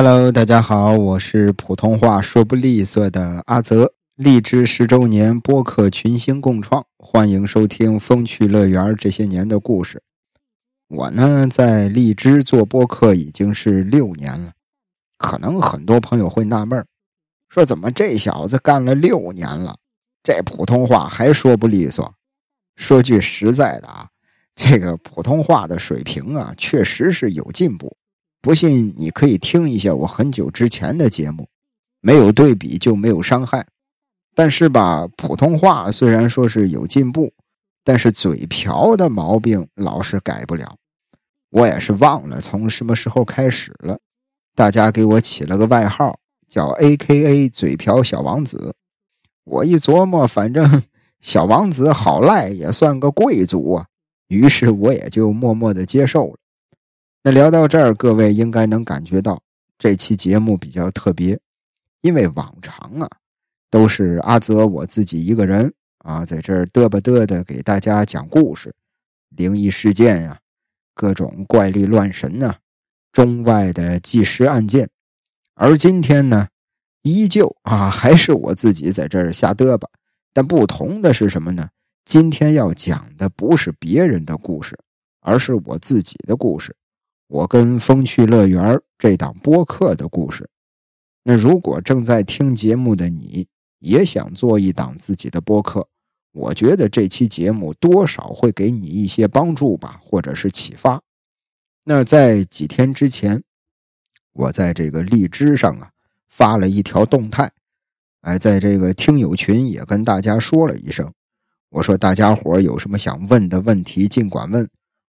Hello，大家好，我是普通话说不利索的阿泽。荔枝十周年播客群星共创，欢迎收听风趣乐园这些年的故事。我呢，在荔枝做播客已经是六年了。可能很多朋友会纳闷说怎么这小子干了六年了，这普通话还说不利索？说句实在的啊，这个普通话的水平啊，确实是有进步。不信，你可以听一下我很久之前的节目，没有对比就没有伤害。但是吧，普通话虽然说是有进步，但是嘴瓢的毛病老是改不了。我也是忘了从什么时候开始了，大家给我起了个外号叫 “A.K.A. 嘴瓢小王子”。我一琢磨，反正小王子好赖也算个贵族啊，于是我也就默默的接受了。那聊到这儿，各位应该能感觉到这期节目比较特别，因为往常啊都是阿泽我自己一个人啊在这儿嘚吧嘚的给大家讲故事、灵异事件呀、各种怪力乱神呐、中外的纪实案件，而今天呢，依旧啊还是我自己在这儿瞎嘚吧，但不同的是什么呢？今天要讲的不是别人的故事，而是我自己的故事。我跟风趣乐园这档播客的故事，那如果正在听节目的你也想做一档自己的播客，我觉得这期节目多少会给你一些帮助吧，或者是启发。那在几天之前，我在这个荔枝上啊发了一条动态，哎，在这个听友群也跟大家说了一声，我说大家伙有什么想问的问题，尽管问。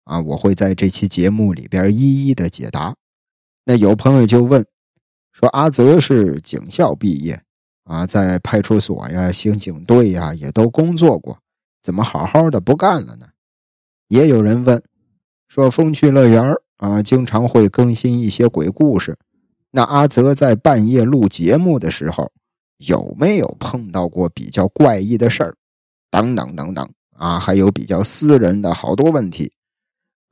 啊，我会在这期节目里边一一的解答。那有朋友就问说：“阿泽是警校毕业啊，在派出所呀、刑警队呀也都工作过，怎么好好的不干了呢？”也有人问说：“风趣乐园啊，经常会更新一些鬼故事，那阿泽在半夜录节目的时候，有没有碰到过比较怪异的事儿？等等等等啊，还有比较私人的好多问题。”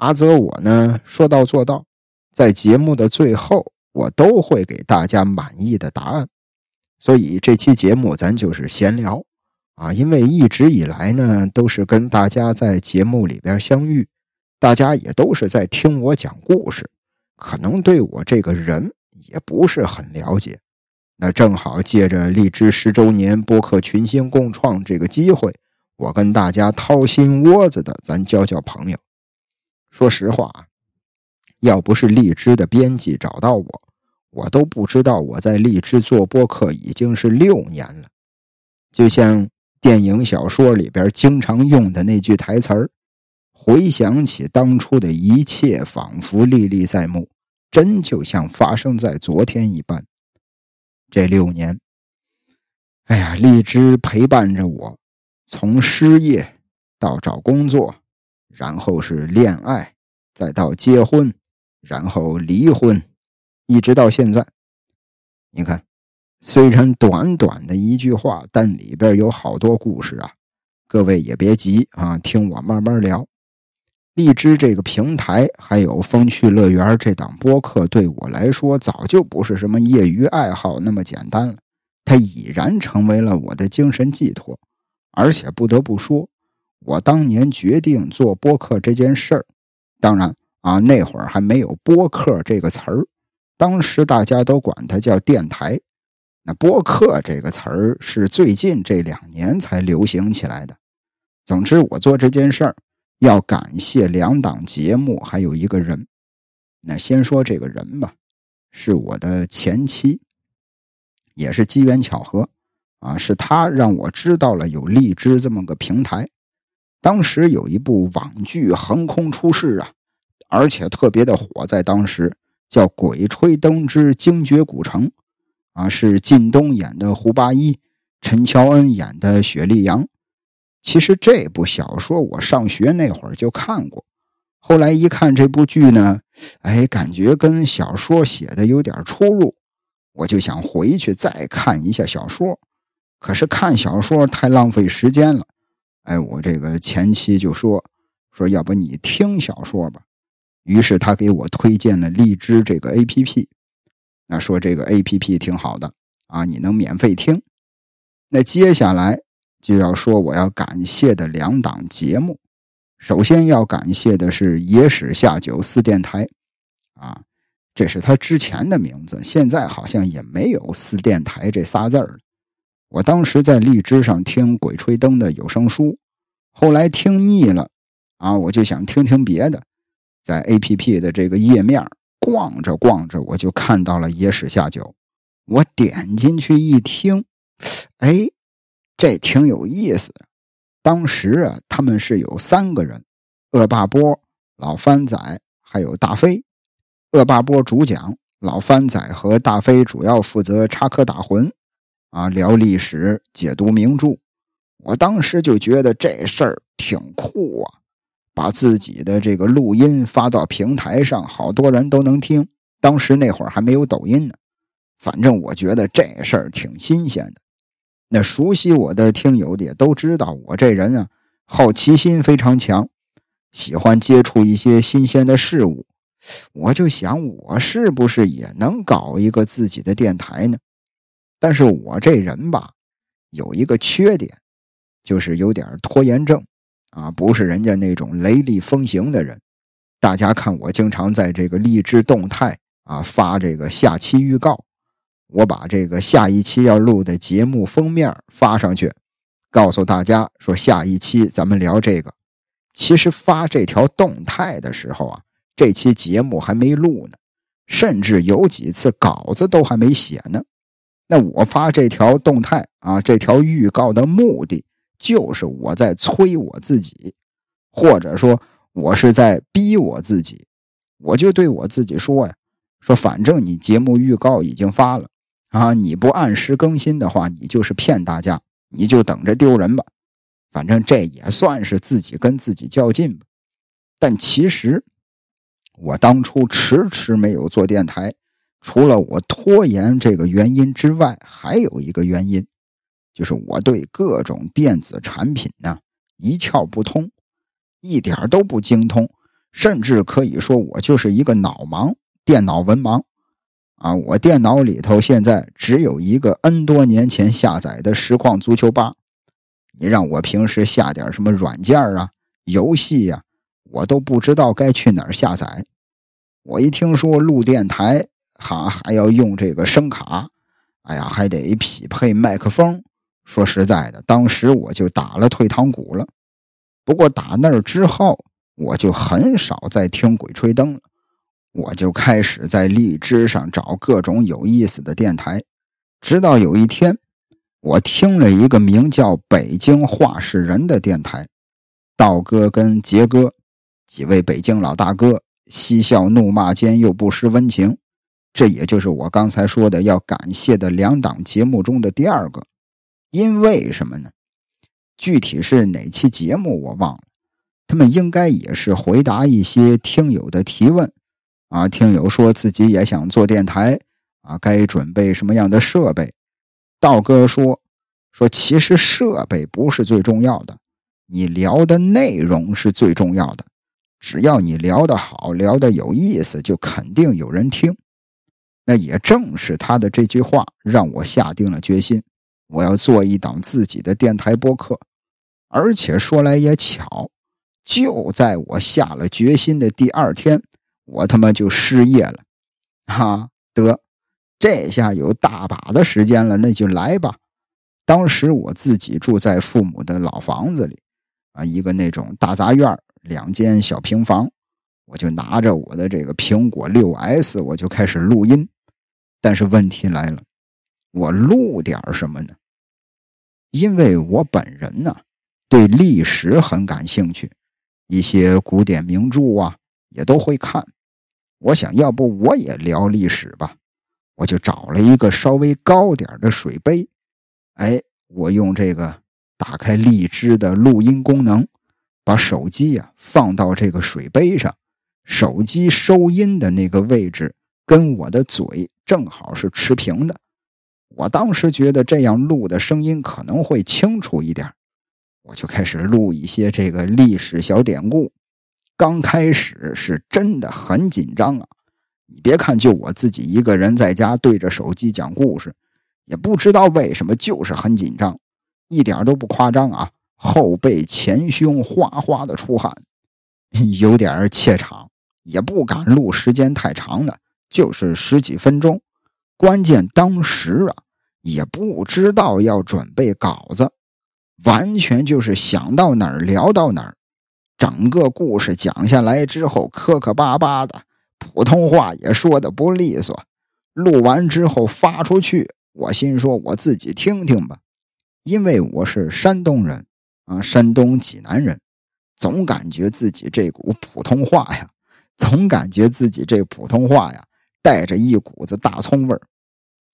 阿泽，我呢说到做到，在节目的最后，我都会给大家满意的答案。所以这期节目咱就是闲聊啊，因为一直以来呢都是跟大家在节目里边相遇，大家也都是在听我讲故事，可能对我这个人也不是很了解。那正好借着荔枝十周年播客群星共创这个机会，我跟大家掏心窝子的咱交交朋友。说实话，要不是荔枝的编辑找到我，我都不知道我在荔枝做播客已经是六年了。就像电影、小说里边经常用的那句台词儿：“回想起当初的一切，仿佛历历在目，真就像发生在昨天一般。”这六年，哎呀，荔枝陪伴着我，从失业到找工作。然后是恋爱，再到结婚，然后离婚，一直到现在。你看，虽然短短的一句话，但里边有好多故事啊。各位也别急啊，听我慢慢聊。荔枝这个平台，还有风趣乐园这档播客，对我来说早就不是什么业余爱好那么简单了，它已然成为了我的精神寄托。而且不得不说。我当年决定做播客这件事儿，当然啊，那会儿还没有“播客”这个词儿，当时大家都管它叫电台。那“播客”这个词儿是最近这两年才流行起来的。总之，我做这件事儿要感谢两档节目，还有一个人。那先说这个人吧，是我的前妻，也是机缘巧合啊，是他让我知道了有荔枝这么个平台。当时有一部网剧横空出世啊，而且特别的火，在当时叫《鬼吹灯之精绝古城》，啊，是靳东演的胡八一，陈乔恩演的雪莉杨。其实这部小说我上学那会儿就看过，后来一看这部剧呢，哎，感觉跟小说写的有点出入，我就想回去再看一下小说。可是看小说太浪费时间了。哎，我这个前妻就说说，要不你听小说吧。于是他给我推荐了荔枝这个 A P P。那说这个 A P P 挺好的啊，你能免费听。那接下来就要说我要感谢的两档节目。首先要感谢的是野史下酒四电台，啊，这是他之前的名字，现在好像也没有四电台这仨字儿。我当时在荔枝上听《鬼吹灯》的有声书，后来听腻了，啊，我就想听听别的，在 A P P 的这个页面逛着逛着，我就看到了野史下酒，我点进去一听，哎，这挺有意思。当时啊，他们是有三个人：恶霸波、老番仔，还有大飞。恶霸波主讲，老番仔和大飞主要负责插科打诨，啊，聊历史、解读名著。我当时就觉得这事儿挺酷啊，把自己的这个录音发到平台上，好多人都能听。当时那会儿还没有抖音呢，反正我觉得这事儿挺新鲜的。那熟悉我的听友也都知道，我这人啊，好奇心非常强，喜欢接触一些新鲜的事物。我就想，我是不是也能搞一个自己的电台呢？但是我这人吧，有一个缺点，就是有点拖延症啊，不是人家那种雷厉风行的人。大家看，我经常在这个励志动态啊发这个下期预告。我把这个下一期要录的节目封面发上去，告诉大家说下一期咱们聊这个。其实发这条动态的时候啊，这期节目还没录呢，甚至有几次稿子都还没写呢。那我发这条动态啊，这条预告的目的就是我在催我自己，或者说我是在逼我自己。我就对我自己说呀，说反正你节目预告已经发了。啊！你不按时更新的话，你就是骗大家，你就等着丢人吧。反正这也算是自己跟自己较劲吧。但其实，我当初迟迟没有做电台，除了我拖延这个原因之外，还有一个原因，就是我对各种电子产品呢一窍不通，一点都不精通，甚至可以说我就是一个脑盲，电脑文盲。啊，我电脑里头现在只有一个 N 多年前下载的实况足球八，你让我平时下点什么软件啊、游戏呀，我都不知道该去哪儿下载。我一听说录电台他还要用这个声卡，哎呀，还得匹配麦克风。说实在的，当时我就打了退堂鼓了。不过打那儿之后，我就很少再听鬼吹灯了。我就开始在荔枝上找各种有意思的电台，直到有一天，我听了一个名叫“北京话事人”的电台，道哥跟杰哥几位北京老大哥嬉笑怒骂间又不失温情，这也就是我刚才说的要感谢的两档节目中的第二个。因为什么呢？具体是哪期节目我忘了，他们应该也是回答一些听友的提问。啊，听友说自己也想做电台，啊，该准备什么样的设备？道哥说，说其实设备不是最重要的，你聊的内容是最重要的。只要你聊得好，聊得有意思，就肯定有人听。那也正是他的这句话，让我下定了决心，我要做一档自己的电台播客。而且说来也巧，就在我下了决心的第二天。我他妈就失业了，哈得，这下有大把的时间了，那就来吧。当时我自己住在父母的老房子里，啊，一个那种大杂院，两间小平房，我就拿着我的这个苹果六 S，我就开始录音。但是问题来了，我录点什么呢？因为我本人呢，对历史很感兴趣，一些古典名著啊，也都会看。我想要不我也聊历史吧，我就找了一个稍微高点的水杯，哎，我用这个打开荔枝的录音功能，把手机呀放到这个水杯上，手机收音的那个位置跟我的嘴正好是持平的。我当时觉得这样录的声音可能会清楚一点，我就开始录一些这个历史小典故。刚开始是真的很紧张啊！你别看就我自己一个人在家对着手机讲故事，也不知道为什么就是很紧张，一点都不夸张啊，后背前胸哗哗的出汗，有点怯场，也不敢录时间太长的，就是十几分钟。关键当时啊，也不知道要准备稿子，完全就是想到哪儿聊到哪儿。整个故事讲下来之后，磕磕巴巴的，普通话也说的不利索。录完之后发出去，我心说我自己听听吧，因为我是山东人啊，山东济南人，总感觉自己这股普通话呀，总感觉自己这普通话呀。带着一股子大葱味儿，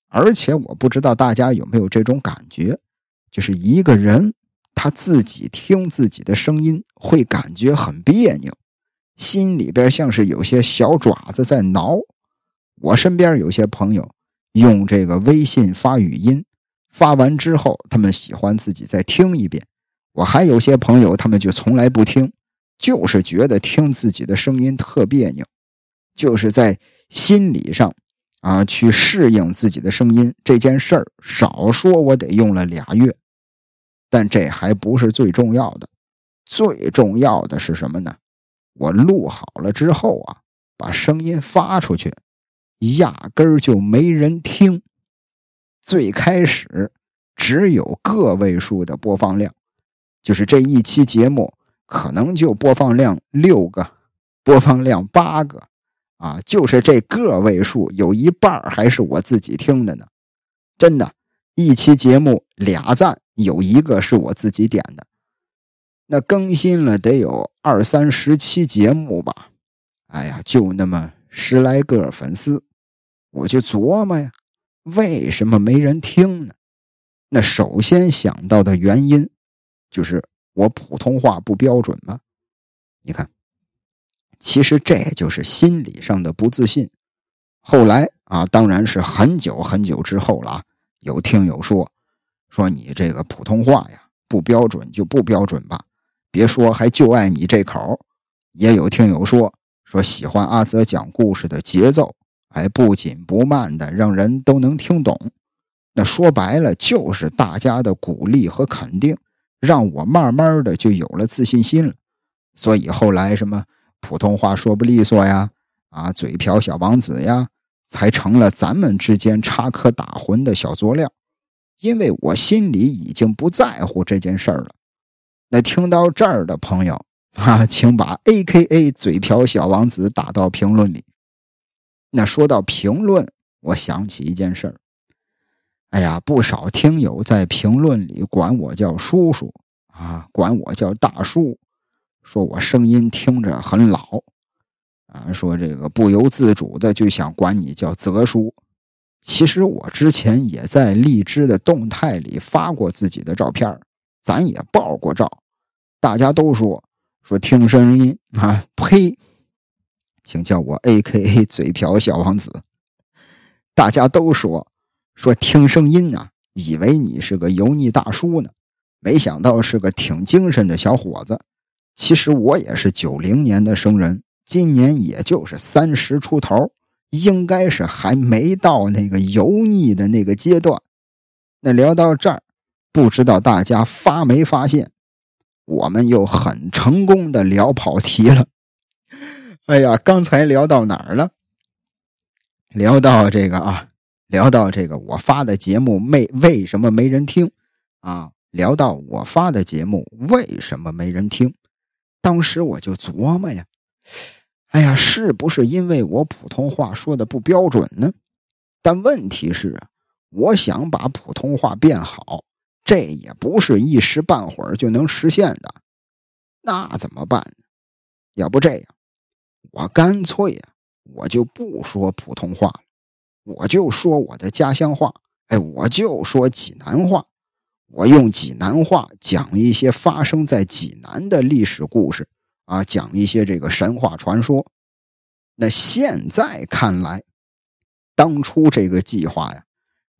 而且我不知道大家有没有这种感觉，就是一个人他自己听自己的声音会感觉很别扭，心里边像是有些小爪子在挠。我身边有些朋友用这个微信发语音，发完之后他们喜欢自己再听一遍。我还有些朋友他们就从来不听，就是觉得听自己的声音特别扭，就是在。心理上，啊，去适应自己的声音这件事儿，少说我得用了俩月。但这还不是最重要的，最重要的是什么呢？我录好了之后啊，把声音发出去，压根儿就没人听。最开始只有个位数的播放量，就是这一期节目可能就播放量六个，播放量八个。啊，就是这个位数，有一半还是我自己听的呢。真的，一期节目俩赞，有一个是我自己点的。那更新了得有二三十期节目吧？哎呀，就那么十来个粉丝，我就琢磨呀，为什么没人听呢？那首先想到的原因，就是我普通话不标准吗？你看。其实这就是心理上的不自信。后来啊，当然是很久很久之后了。有听友说，说你这个普通话呀不标准就不标准吧，别说还就爱你这口。也有听友说，说喜欢阿泽讲故事的节奏，哎，不紧不慢的，让人都能听懂。那说白了就是大家的鼓励和肯定，让我慢慢的就有了自信心了。所以后来什么？普通话说不利索呀，啊，嘴瓢小王子呀，才成了咱们之间插科打诨的小佐料。因为我心里已经不在乎这件事儿了。那听到这儿的朋友 啊，请把 A K A 嘴瓢小王子打到评论里。那说到评论，我想起一件事儿。哎呀，不少听友在评论里管我叫叔叔啊，管我叫大叔。说我声音听着很老，啊，说这个不由自主的就想管你叫泽叔。其实我之前也在荔枝的动态里发过自己的照片，咱也爆过照，大家都说说听声音啊，呸，请叫我 A K A 嘴瓢小王子。大家都说说听声音啊，以为你是个油腻大叔呢，没想到是个挺精神的小伙子。其实我也是九零年的生人，今年也就是三十出头，应该是还没到那个油腻的那个阶段。那聊到这儿，不知道大家发没发现，我们又很成功的聊跑题了。哎呀，刚才聊到哪儿了？聊到这个啊，聊到这个我发的节目没为什么没人听啊？聊到我发的节目为什么没人听？当时我就琢磨呀，哎呀，是不是因为我普通话说的不标准呢？但问题是啊，我想把普通话变好，这也不是一时半会儿就能实现的。那怎么办？要不这样，我干脆啊，我就不说普通话了，我就说我的家乡话，哎，我就说济南话。我用济南话讲一些发生在济南的历史故事啊，讲一些这个神话传说。那现在看来，当初这个计划呀，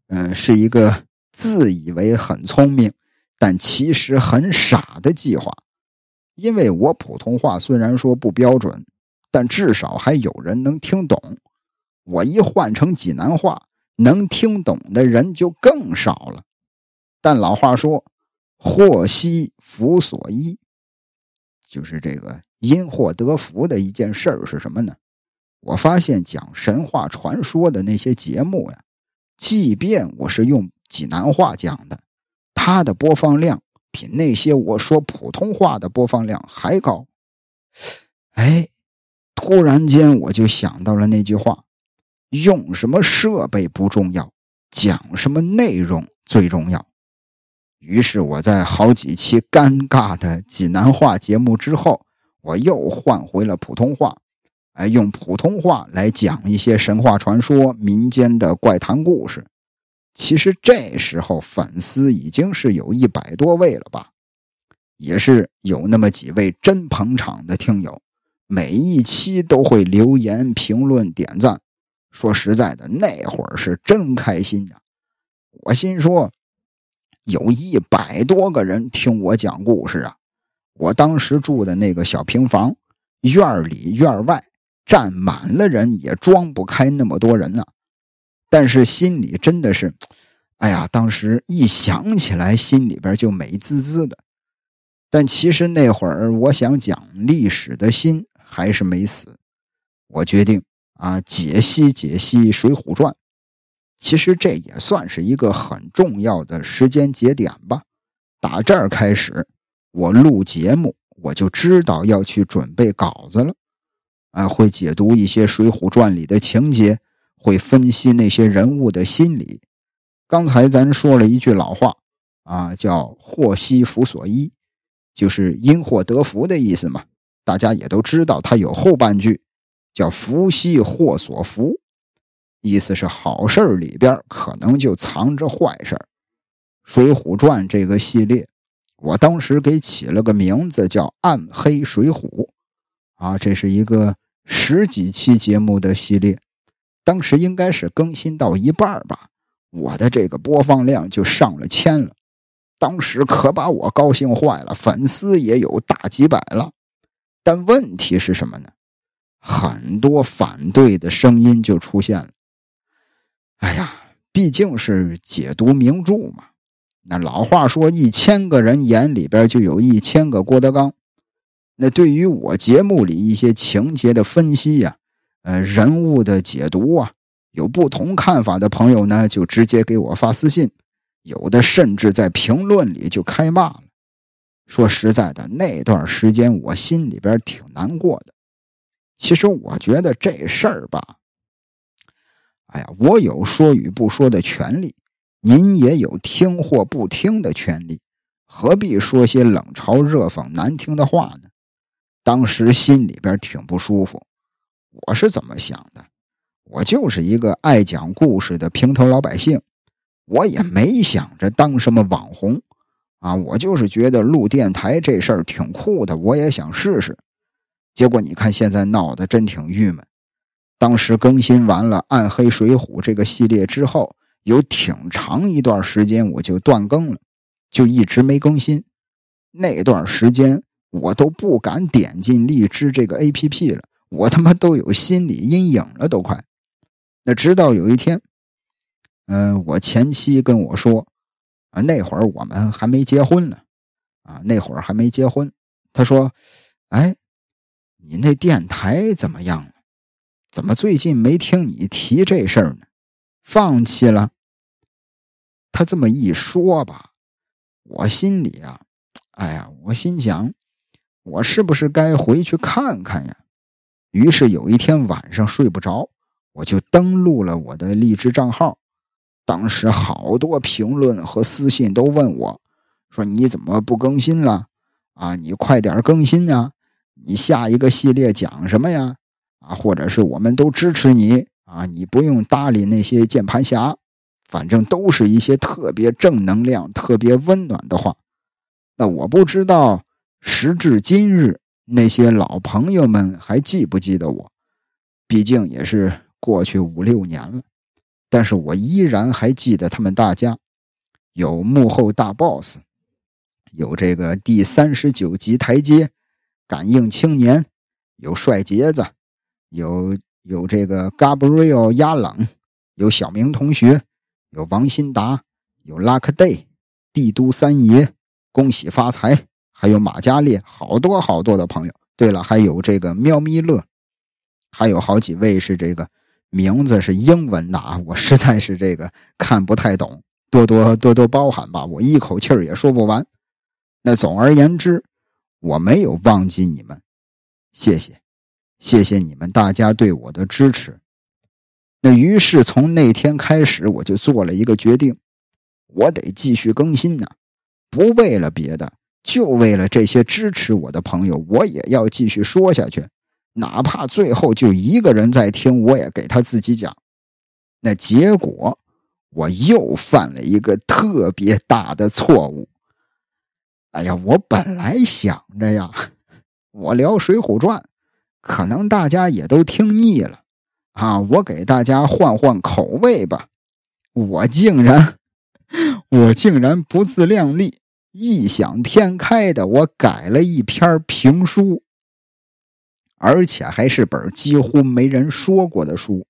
嗯，是一个自以为很聪明，但其实很傻的计划。因为我普通话虽然说不标准，但至少还有人能听懂。我一换成济南话，能听懂的人就更少了。但老话说“祸兮福所依”，就是这个因祸得福的一件事儿是什么呢？我发现讲神话传说的那些节目呀，即便我是用济南话讲的，它的播放量比那些我说普通话的播放量还高。哎，突然间我就想到了那句话：用什么设备不重要，讲什么内容最重要。于是我在好几期尴尬的济南话节目之后，我又换回了普通话。哎，用普通话来讲一些神话传说、民间的怪谈故事。其实这时候粉丝已经是有一百多位了吧，也是有那么几位真捧场的听友，每一期都会留言、评论、点赞。说实在的，那会儿是真开心呀！我心说，有一百多个人听我讲故事啊！我当时住的那个小平房，院里院外。站满了人也装不开那么多人呢，但是心里真的是，哎呀，当时一想起来，心里边就美滋滋的。但其实那会儿，我想讲历史的心还是没死。我决定啊，解析解析《水浒传》。其实这也算是一个很重要的时间节点吧。打这儿开始，我录节目，我就知道要去准备稿子了。啊，会解读一些《水浒传》里的情节，会分析那些人物的心理。刚才咱说了一句老话，啊，叫“祸兮福所依”，就是因祸得福的意思嘛。大家也都知道，它有后半句，叫“福兮祸所伏”，意思是好事里边可能就藏着坏事《水浒传》这个系列，我当时给起了个名字叫《暗黑水浒》。啊，这是一个十几期节目的系列，当时应该是更新到一半吧，我的这个播放量就上了千了，当时可把我高兴坏了，粉丝也有大几百了。但问题是什么呢？很多反对的声音就出现了。哎呀，毕竟是解读名著嘛，那老话说，一千个人眼里边就有一千个郭德纲。那对于我节目里一些情节的分析呀，呃，人物的解读啊，有不同看法的朋友呢，就直接给我发私信，有的甚至在评论里就开骂了。说实在的，那段时间我心里边挺难过的。其实我觉得这事儿吧，哎呀，我有说与不说的权利，您也有听或不听的权利，何必说些冷嘲热讽、难听的话呢？当时心里边挺不舒服，我是怎么想的？我就是一个爱讲故事的平头老百姓，我也没想着当什么网红啊，我就是觉得录电台这事儿挺酷的，我也想试试。结果你看现在闹得真挺郁闷。当时更新完了《暗黑水浒》这个系列之后，有挺长一段时间我就断更了，就一直没更新。那段时间。我都不敢点进荔枝这个 A P P 了，我他妈都有心理阴影了，都快。那直到有一天，嗯，我前妻跟我说，啊，那会儿我们还没结婚呢，啊，那会儿还没结婚。他说：“哎，你那电台怎么样？怎么最近没听你提这事儿呢？放弃了？”他这么一说吧，我心里啊，哎呀，我心想。我是不是该回去看看呀？于是有一天晚上睡不着，我就登录了我的荔枝账号。当时好多评论和私信都问我，说你怎么不更新了？啊，你快点更新呀！你下一个系列讲什么呀？或者是我们都支持你啊，你不用搭理那些键盘侠，反正都是一些特别正能量、特别温暖的话。那我不知道。时至今日，那些老朋友们还记不记得我？毕竟也是过去五六年了，但是我依然还记得他们大家。有幕后大 boss，有这个第三十九级台阶，感应青年，有帅杰子，有有这个 Gabriel 亚冷，有小明同学，有王新达，有 Luck Day，帝都三爷，恭喜发财，还有马加列，好多好多的朋友。对了，还有这个喵咪乐，还有好几位是这个名字是英文的啊，我实在是这个看不太懂，多多多多包涵吧，我一口气儿也说不完。那总而言之，我没有忘记你们，谢谢，谢谢你们大家对我的支持。那于是从那天开始，我就做了一个决定，我得继续更新呢，不为了别的。就为了这些支持我的朋友，我也要继续说下去，哪怕最后就一个人在听，我也给他自己讲。那结果我又犯了一个特别大的错误。哎呀，我本来想着呀，我聊《水浒传》，可能大家也都听腻了啊，我给大家换换口味吧。我竟然，我竟然不自量力。异想天开的，我改了一篇评书，而且还是本几乎没人说过的书。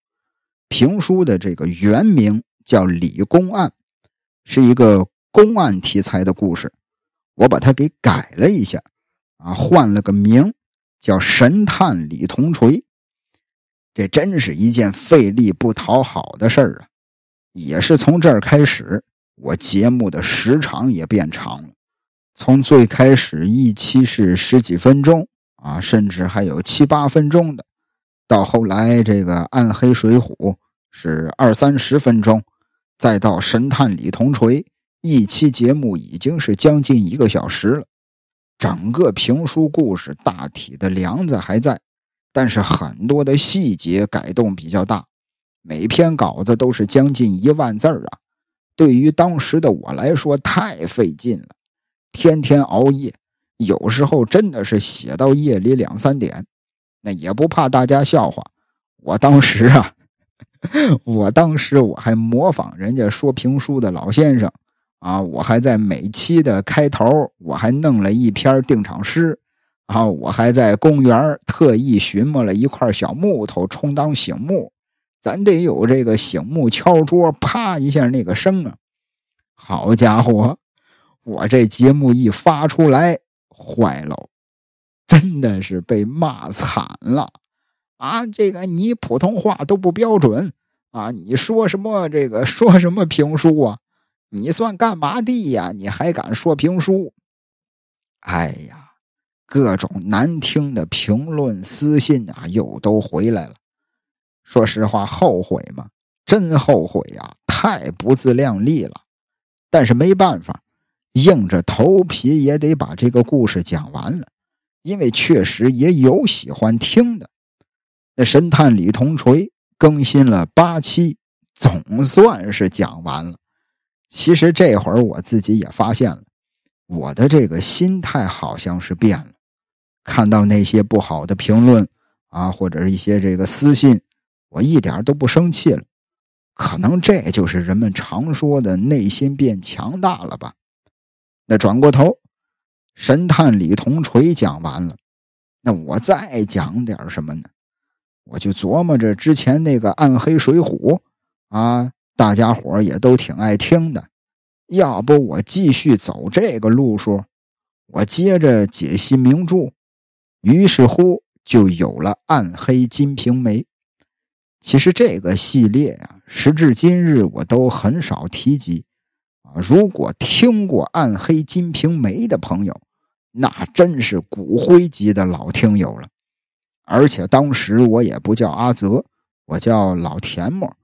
评书的这个原名叫《李公案》，是一个公案题材的故事。我把它给改了一下，啊，换了个名，叫《神探李铜锤》。这真是一件费力不讨好的事儿啊！也是从这儿开始。我节目的时长也变长了，从最开始一期是十几分钟啊，甚至还有七八分钟的，到后来这个《暗黑水浒》是二三十分钟，再到《神探李铜锤》，一期节目已经是将近一个小时了。整个评书故事大体的梁子还在，但是很多的细节改动比较大，每篇稿子都是将近一万字啊。对于当时的我来说太费劲了，天天熬夜，有时候真的是写到夜里两三点。那也不怕大家笑话，我当时啊，我当时我还模仿人家说评书的老先生啊，我还在每期的开头，我还弄了一篇定场诗，啊，我还在公园特意寻摸了一块小木头充当醒木。咱得有这个醒木敲桌，啪一下那个声啊！好家伙，我这节目一发出来，坏了，真的是被骂惨了啊！这个你普通话都不标准啊！你说什么这个说什么评书啊？你算干嘛的呀？你还敢说评书？哎呀，各种难听的评论、私信啊，又都回来了。说实话，后悔吗？真后悔呀！太不自量力了。但是没办法，硬着头皮也得把这个故事讲完了，因为确实也有喜欢听的。那神探李铜锤更新了八期，总算是讲完了。其实这会儿我自己也发现了，我的这个心态好像是变了。看到那些不好的评论啊，或者是一些这个私信。我一点都不生气了，可能这就是人们常说的内心变强大了吧。那转过头，神探李铜锤讲完了，那我再讲点什么呢？我就琢磨着之前那个暗黑水浒啊，大家伙也都挺爱听的，要不我继续走这个路数，我接着解析名著，于是乎就有了《暗黑金瓶梅》。其实这个系列啊，时至今日我都很少提及啊。如果听过《暗黑金瓶梅》的朋友，那真是骨灰级的老听友了。而且当时我也不叫阿泽，我叫老田沫。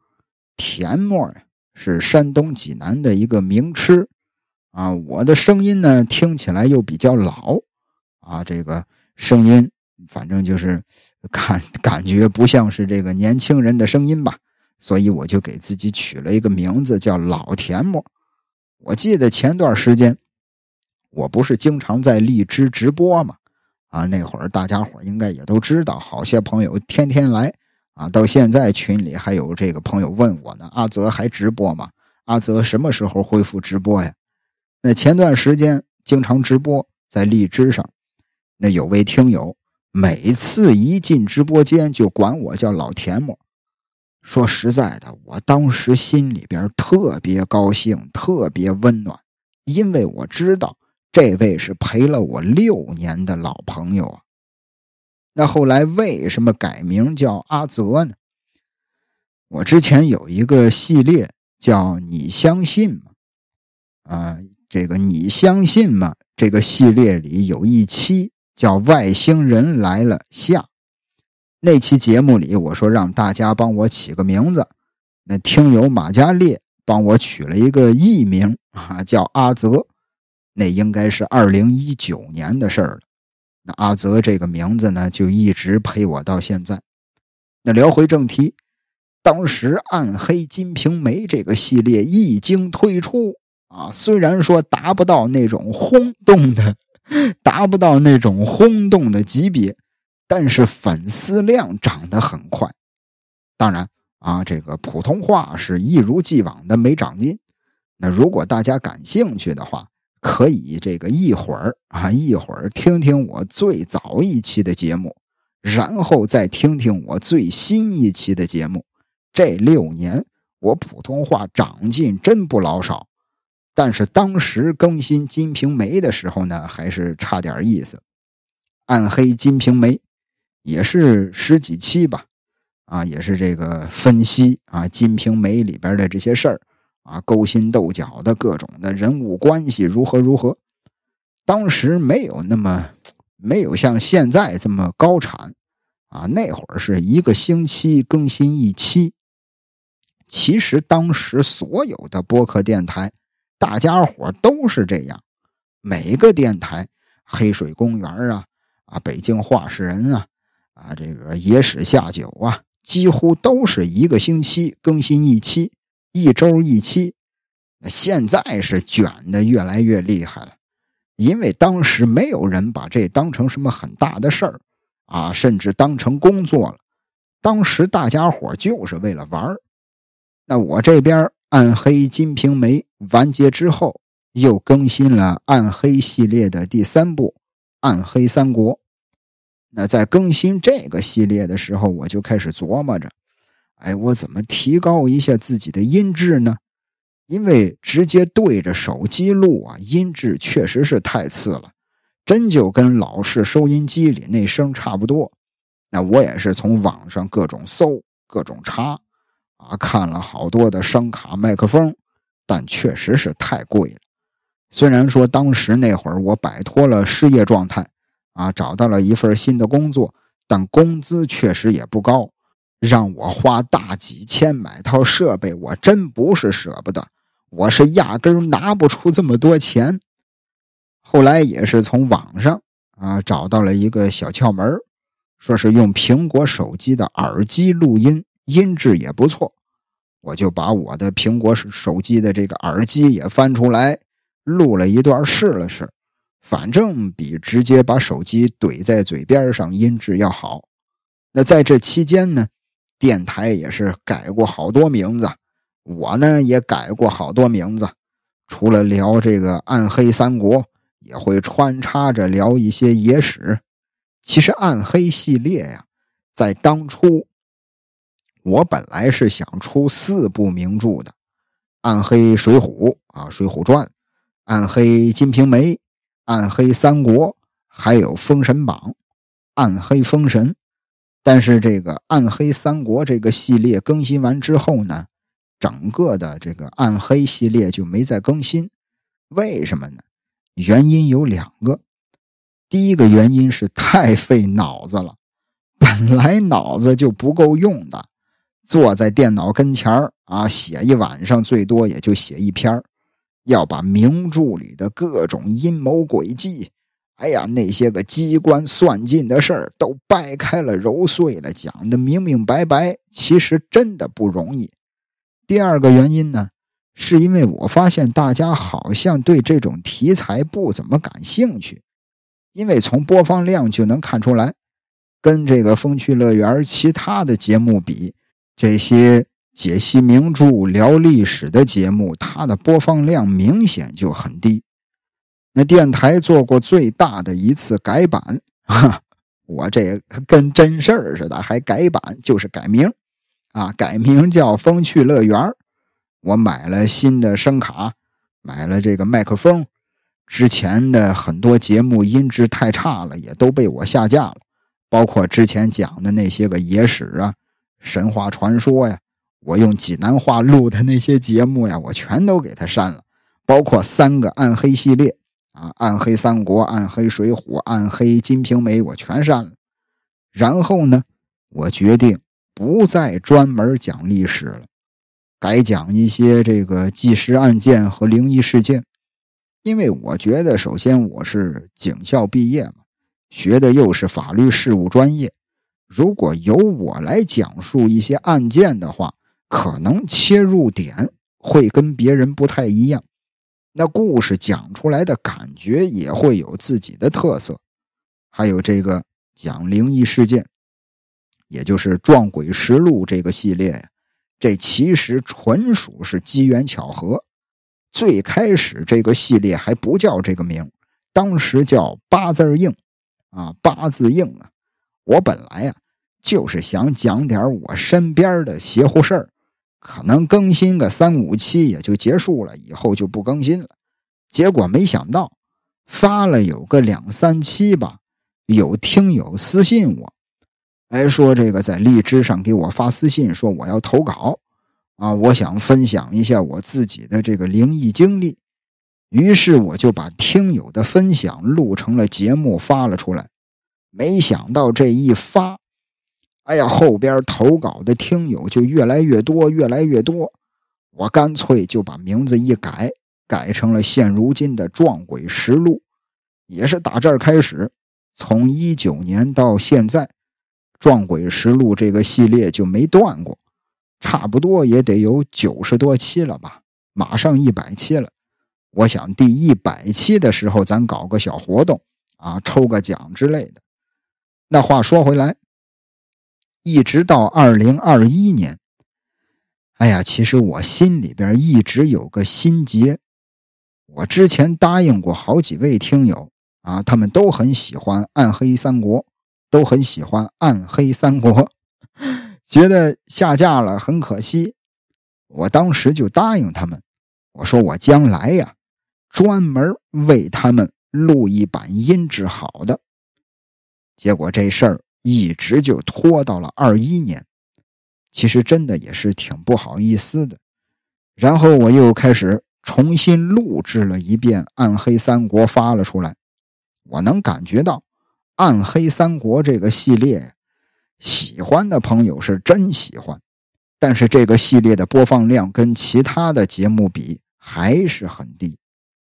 田沫呀，是山东济南的一个名吃啊。我的声音呢，听起来又比较老啊，这个声音。反正就是 感感觉不像是这个年轻人的声音吧，所以我就给自己取了一个名字叫老田沫。我记得前段时间我不是经常在荔枝直播吗？啊，那会儿大家伙应该也都知道，好些朋友天天来啊，到现在群里还有这个朋友问我呢：“阿泽还直播吗？阿泽什么时候恢复直播呀？”那前段时间经常直播在荔枝上，那有位听友。每次一进直播间就管我叫老田母。说实在的，我当时心里边特别高兴，特别温暖，因为我知道这位是陪了我六年的老朋友啊。那后来为什么改名叫阿泽呢？我之前有一个系列叫“你相信吗？”啊，这个“你相信吗？”这个系列里有一期。叫外星人来了下，那期节目里我说让大家帮我起个名字，那听友马加列帮我取了一个艺名啊，叫阿泽，那应该是二零一九年的事儿了。那阿泽这个名字呢，就一直陪我到现在。那聊回正题，当时《暗黑金瓶梅》这个系列一经推出啊，虽然说达不到那种轰动的。达不到那种轰动的级别，但是粉丝量涨得很快。当然啊，这个普通话是一如既往的没长进。那如果大家感兴趣的话，可以这个一会儿啊，一会儿听听我最早一期的节目，然后再听听我最新一期的节目。这六年我普通话长进真不老少。但是当时更新《金瓶梅》的时候呢，还是差点意思。《暗黑金瓶梅》也是十几期吧，啊，也是这个分析啊《金瓶梅》里边的这些事儿啊，勾心斗角的各种的人物关系如何如何。当时没有那么没有像现在这么高产啊，那会儿是一个星期更新一期。其实当时所有的播客电台。大家伙都是这样，每个电台，黑水公园啊，啊，北京话事人啊，啊，这个野史下酒啊，几乎都是一个星期更新一期，一周一期。现在是卷的越来越厉害了，因为当时没有人把这当成什么很大的事儿啊，甚至当成工作了。当时大家伙就是为了玩儿。那我这边。暗黑金瓶梅完结之后，又更新了暗黑系列的第三部《暗黑三国》。那在更新这个系列的时候，我就开始琢磨着：哎，我怎么提高一下自己的音质呢？因为直接对着手机录啊，音质确实是太次了，真就跟老式收音机里那声差不多。那我也是从网上各种搜，各种查。啊，看了好多的声卡麦克风，但确实是太贵了。虽然说当时那会儿我摆脱了失业状态，啊，找到了一份新的工作，但工资确实也不高，让我花大几千买套设备，我真不是舍不得，我是压根拿不出这么多钱。后来也是从网上啊找到了一个小窍门，说是用苹果手机的耳机录音。音质也不错，我就把我的苹果手机的这个耳机也翻出来录了一段试了试，反正比直接把手机怼在嘴边上音质要好。那在这期间呢，电台也是改过好多名字，我呢也改过好多名字。除了聊这个暗黑三国，也会穿插着聊一些野史。其实暗黑系列呀，在当初。我本来是想出四部名著的，《暗黑水浒》啊，《水浒传》，《暗黑金瓶梅》，《暗黑三国》，还有《封神榜》，《暗黑封神》。但是这个《暗黑三国》这个系列更新完之后呢，整个的这个暗黑系列就没再更新。为什么呢？原因有两个。第一个原因是太费脑子了，本来脑子就不够用的。坐在电脑跟前儿啊，写一晚上，最多也就写一篇要把名著里的各种阴谋诡计，哎呀，那些个机关算尽的事儿都掰开了揉碎了讲的明明白白，其实真的不容易。第二个原因呢，是因为我发现大家好像对这种题材不怎么感兴趣，因为从播放量就能看出来，跟这个风趣乐园其他的节目比。这些解析名著、聊历史的节目，它的播放量明显就很低。那电台做过最大的一次改版，哈，我这跟真事儿似的，还改版，就是改名啊，改名叫风趣乐园我买了新的声卡，买了这个麦克风。之前的很多节目音质太差了，也都被我下架了。包括之前讲的那些个野史啊、神话传说呀，我用济南话录的那些节目呀，我全都给它删了。包括三个暗黑系列啊，暗黑三国、暗黑水浒、暗黑金瓶梅，我全删了。然后呢，我决定不再专门讲历史了。改讲一些这个纪实案件和灵异事件，因为我觉得，首先我是警校毕业嘛，学的又是法律事务专业，如果由我来讲述一些案件的话，可能切入点会跟别人不太一样，那故事讲出来的感觉也会有自己的特色。还有这个讲灵异事件，也就是《撞鬼实录》这个系列呀。这其实纯属是机缘巧合。最开始这个系列还不叫这个名，当时叫八字硬啊，八字硬啊。我本来呀就是想讲点我身边的邪乎事儿，可能更新个三五期也就结束了，以后就不更新了。结果没想到发了有个两三期吧，有听友私信我。哎，说这个在荔枝上给我发私信，说我要投稿，啊，我想分享一下我自己的这个灵异经历，于是我就把听友的分享录成了节目发了出来。没想到这一发，哎呀，后边投稿的听友就越来越多，越来越多。我干脆就把名字一改，改成了现如今的《撞鬼实录》，也是打这儿开始，从一九年到现在。《撞鬼实录》这个系列就没断过，差不多也得有九十多期了吧，马上一百期了。我想第一百期的时候，咱搞个小活动啊，抽个奖之类的。那话说回来，一直到二零二一年，哎呀，其实我心里边一直有个心结。我之前答应过好几位听友啊，他们都很喜欢《暗黑三国》。都很喜欢《暗黑三国》，觉得下架了很可惜。我当时就答应他们，我说我将来呀，专门为他们录一版音质好的。结果这事儿一直就拖到了二一年，其实真的也是挺不好意思的。然后我又开始重新录制了一遍《暗黑三国》，发了出来。我能感觉到。《暗黑三国》这个系列，喜欢的朋友是真喜欢，但是这个系列的播放量跟其他的节目比还是很低。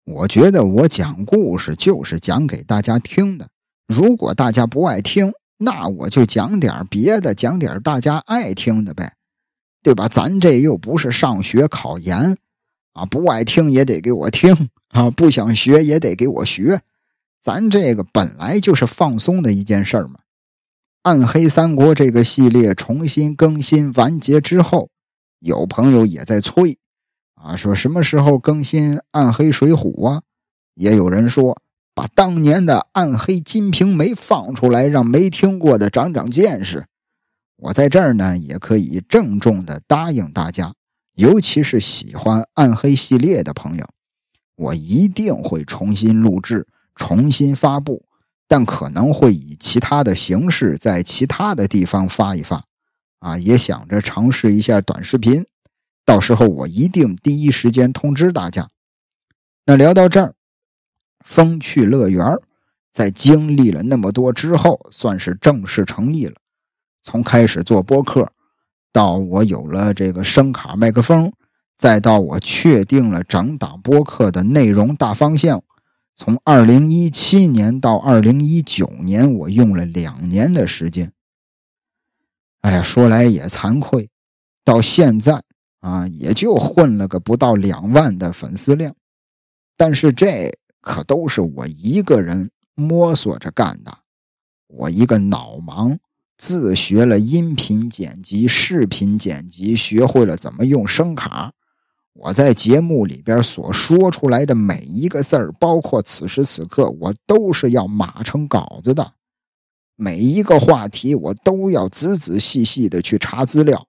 我觉得我讲故事就是讲给大家听的，如果大家不爱听，那我就讲点别的，讲点大家爱听的呗，对吧？咱这又不是上学考研啊，不爱听也得给我听啊，不想学也得给我学。咱这个本来就是放松的一件事儿嘛。暗黑三国这个系列重新更新完结之后，有朋友也在催，啊，说什么时候更新暗黑水浒啊？也有人说把当年的暗黑金瓶梅放出来，让没听过的长长见识。我在这儿呢，也可以郑重的答应大家，尤其是喜欢暗黑系列的朋友，我一定会重新录制。重新发布，但可能会以其他的形式在其他的地方发一发，啊，也想着尝试一下短视频，到时候我一定第一时间通知大家。那聊到这儿，风趣乐园在经历了那么多之后，算是正式成立了。从开始做播客，到我有了这个声卡麦克风，再到我确定了整档播客的内容大方向。从二零一七年到二零一九年，我用了两年的时间。哎呀，说来也惭愧，到现在啊，也就混了个不到两万的粉丝量。但是这可都是我一个人摸索着干的。我一个脑盲，自学了音频剪辑、视频剪辑，学会了怎么用声卡。我在节目里边所说出来的每一个字儿，包括此时此刻，我都是要码成稿子的。每一个话题我都要仔仔细细的去查资料，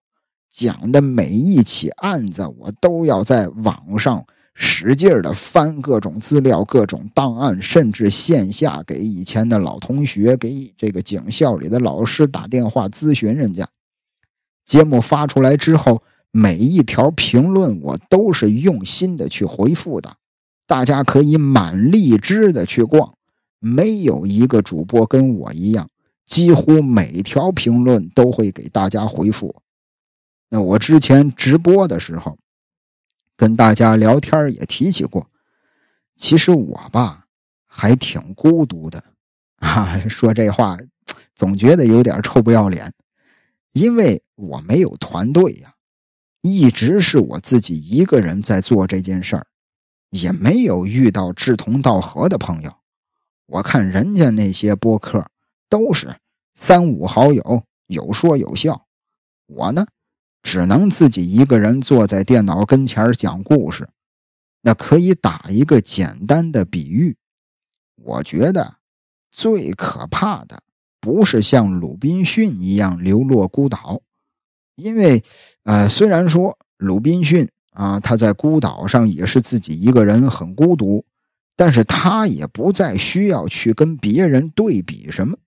讲的每一起案子我都要在网上使劲的翻各种资料、各种档案，甚至线下给以前的老同学、给这个警校里的老师打电话咨询人家。节目发出来之后，每一条评论我都是用心的去回复的，大家可以满荔枝的去逛，没有一个主播跟我一样。几乎每条评论都会给大家回复。那我之前直播的时候，跟大家聊天也提起过，其实我吧还挺孤独的 啊。说这话总觉得有点臭不要脸，因为我没有团队呀，一直是我自己一个人在做这件事儿，也没有遇到志同道合的朋友。我看人家那些播客都是。三五好友有说有笑，我呢只能自己一个人坐在电脑跟前讲故事。那可以打一个简单的比喻，我觉得最可怕的不是像鲁滨逊一样流落孤岛，因为呃，虽然说鲁滨逊啊他在孤岛上也是自己一个人很孤独，但是他也不再需要去跟别人对比什么。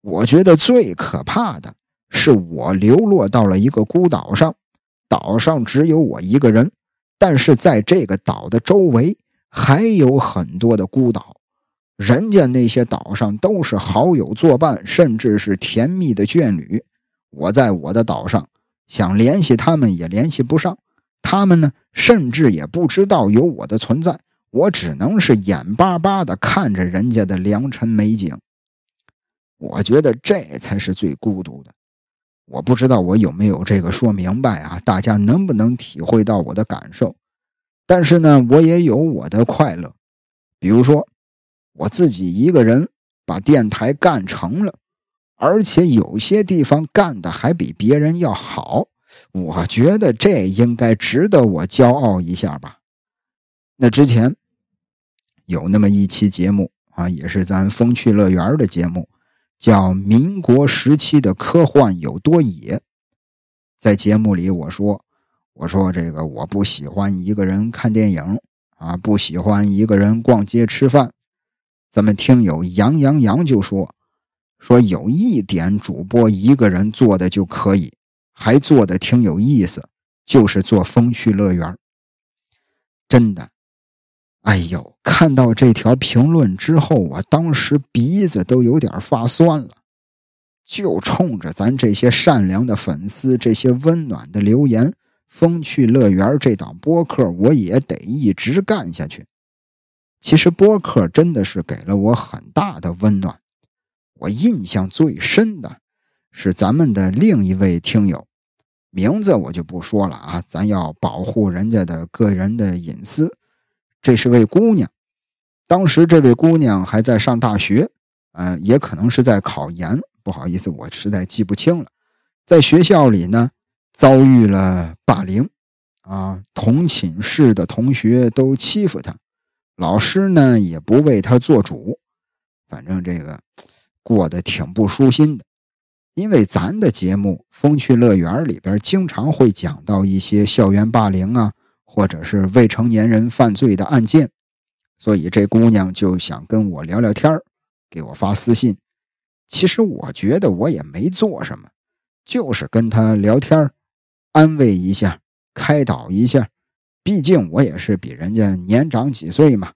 我觉得最可怕的是，我流落到了一个孤岛上，岛上只有我一个人，但是在这个岛的周围还有很多的孤岛，人家那些岛上都是好友作伴，甚至是甜蜜的眷侣。我在我的岛上想联系他们也联系不上，他们呢，甚至也不知道有我的存在，我只能是眼巴巴的看着人家的良辰美景。我觉得这才是最孤独的。我不知道我有没有这个说明白啊？大家能不能体会到我的感受？但是呢，我也有我的快乐。比如说，我自己一个人把电台干成了，而且有些地方干的还比别人要好。我觉得这应该值得我骄傲一下吧。那之前有那么一期节目啊，也是咱风趣乐园的节目。叫民国时期的科幻有多野？在节目里我说，我说这个我不喜欢一个人看电影啊，不喜欢一个人逛街吃饭。咱们听友杨洋洋就说，说有一点主播一个人做的就可以，还做的挺有意思，就是做风趣乐园。真的。哎呦！看到这条评论之后，我当时鼻子都有点发酸了。就冲着咱这些善良的粉丝、这些温暖的留言，《风趣乐园》这档播客，我也得一直干下去。其实播客真的是给了我很大的温暖。我印象最深的是咱们的另一位听友，名字我就不说了啊，咱要保护人家的个人的隐私。这是位姑娘，当时这位姑娘还在上大学，嗯，也可能是在考研。不好意思，我实在记不清了。在学校里呢，遭遇了霸凌，啊，同寝室的同学都欺负她，老师呢也不为她做主，反正这个过得挺不舒心的。因为咱的节目《风趣乐园》里边经常会讲到一些校园霸凌啊。或者是未成年人犯罪的案件，所以这姑娘就想跟我聊聊天给我发私信。其实我觉得我也没做什么，就是跟她聊天安慰一下，开导一下。毕竟我也是比人家年长几岁嘛，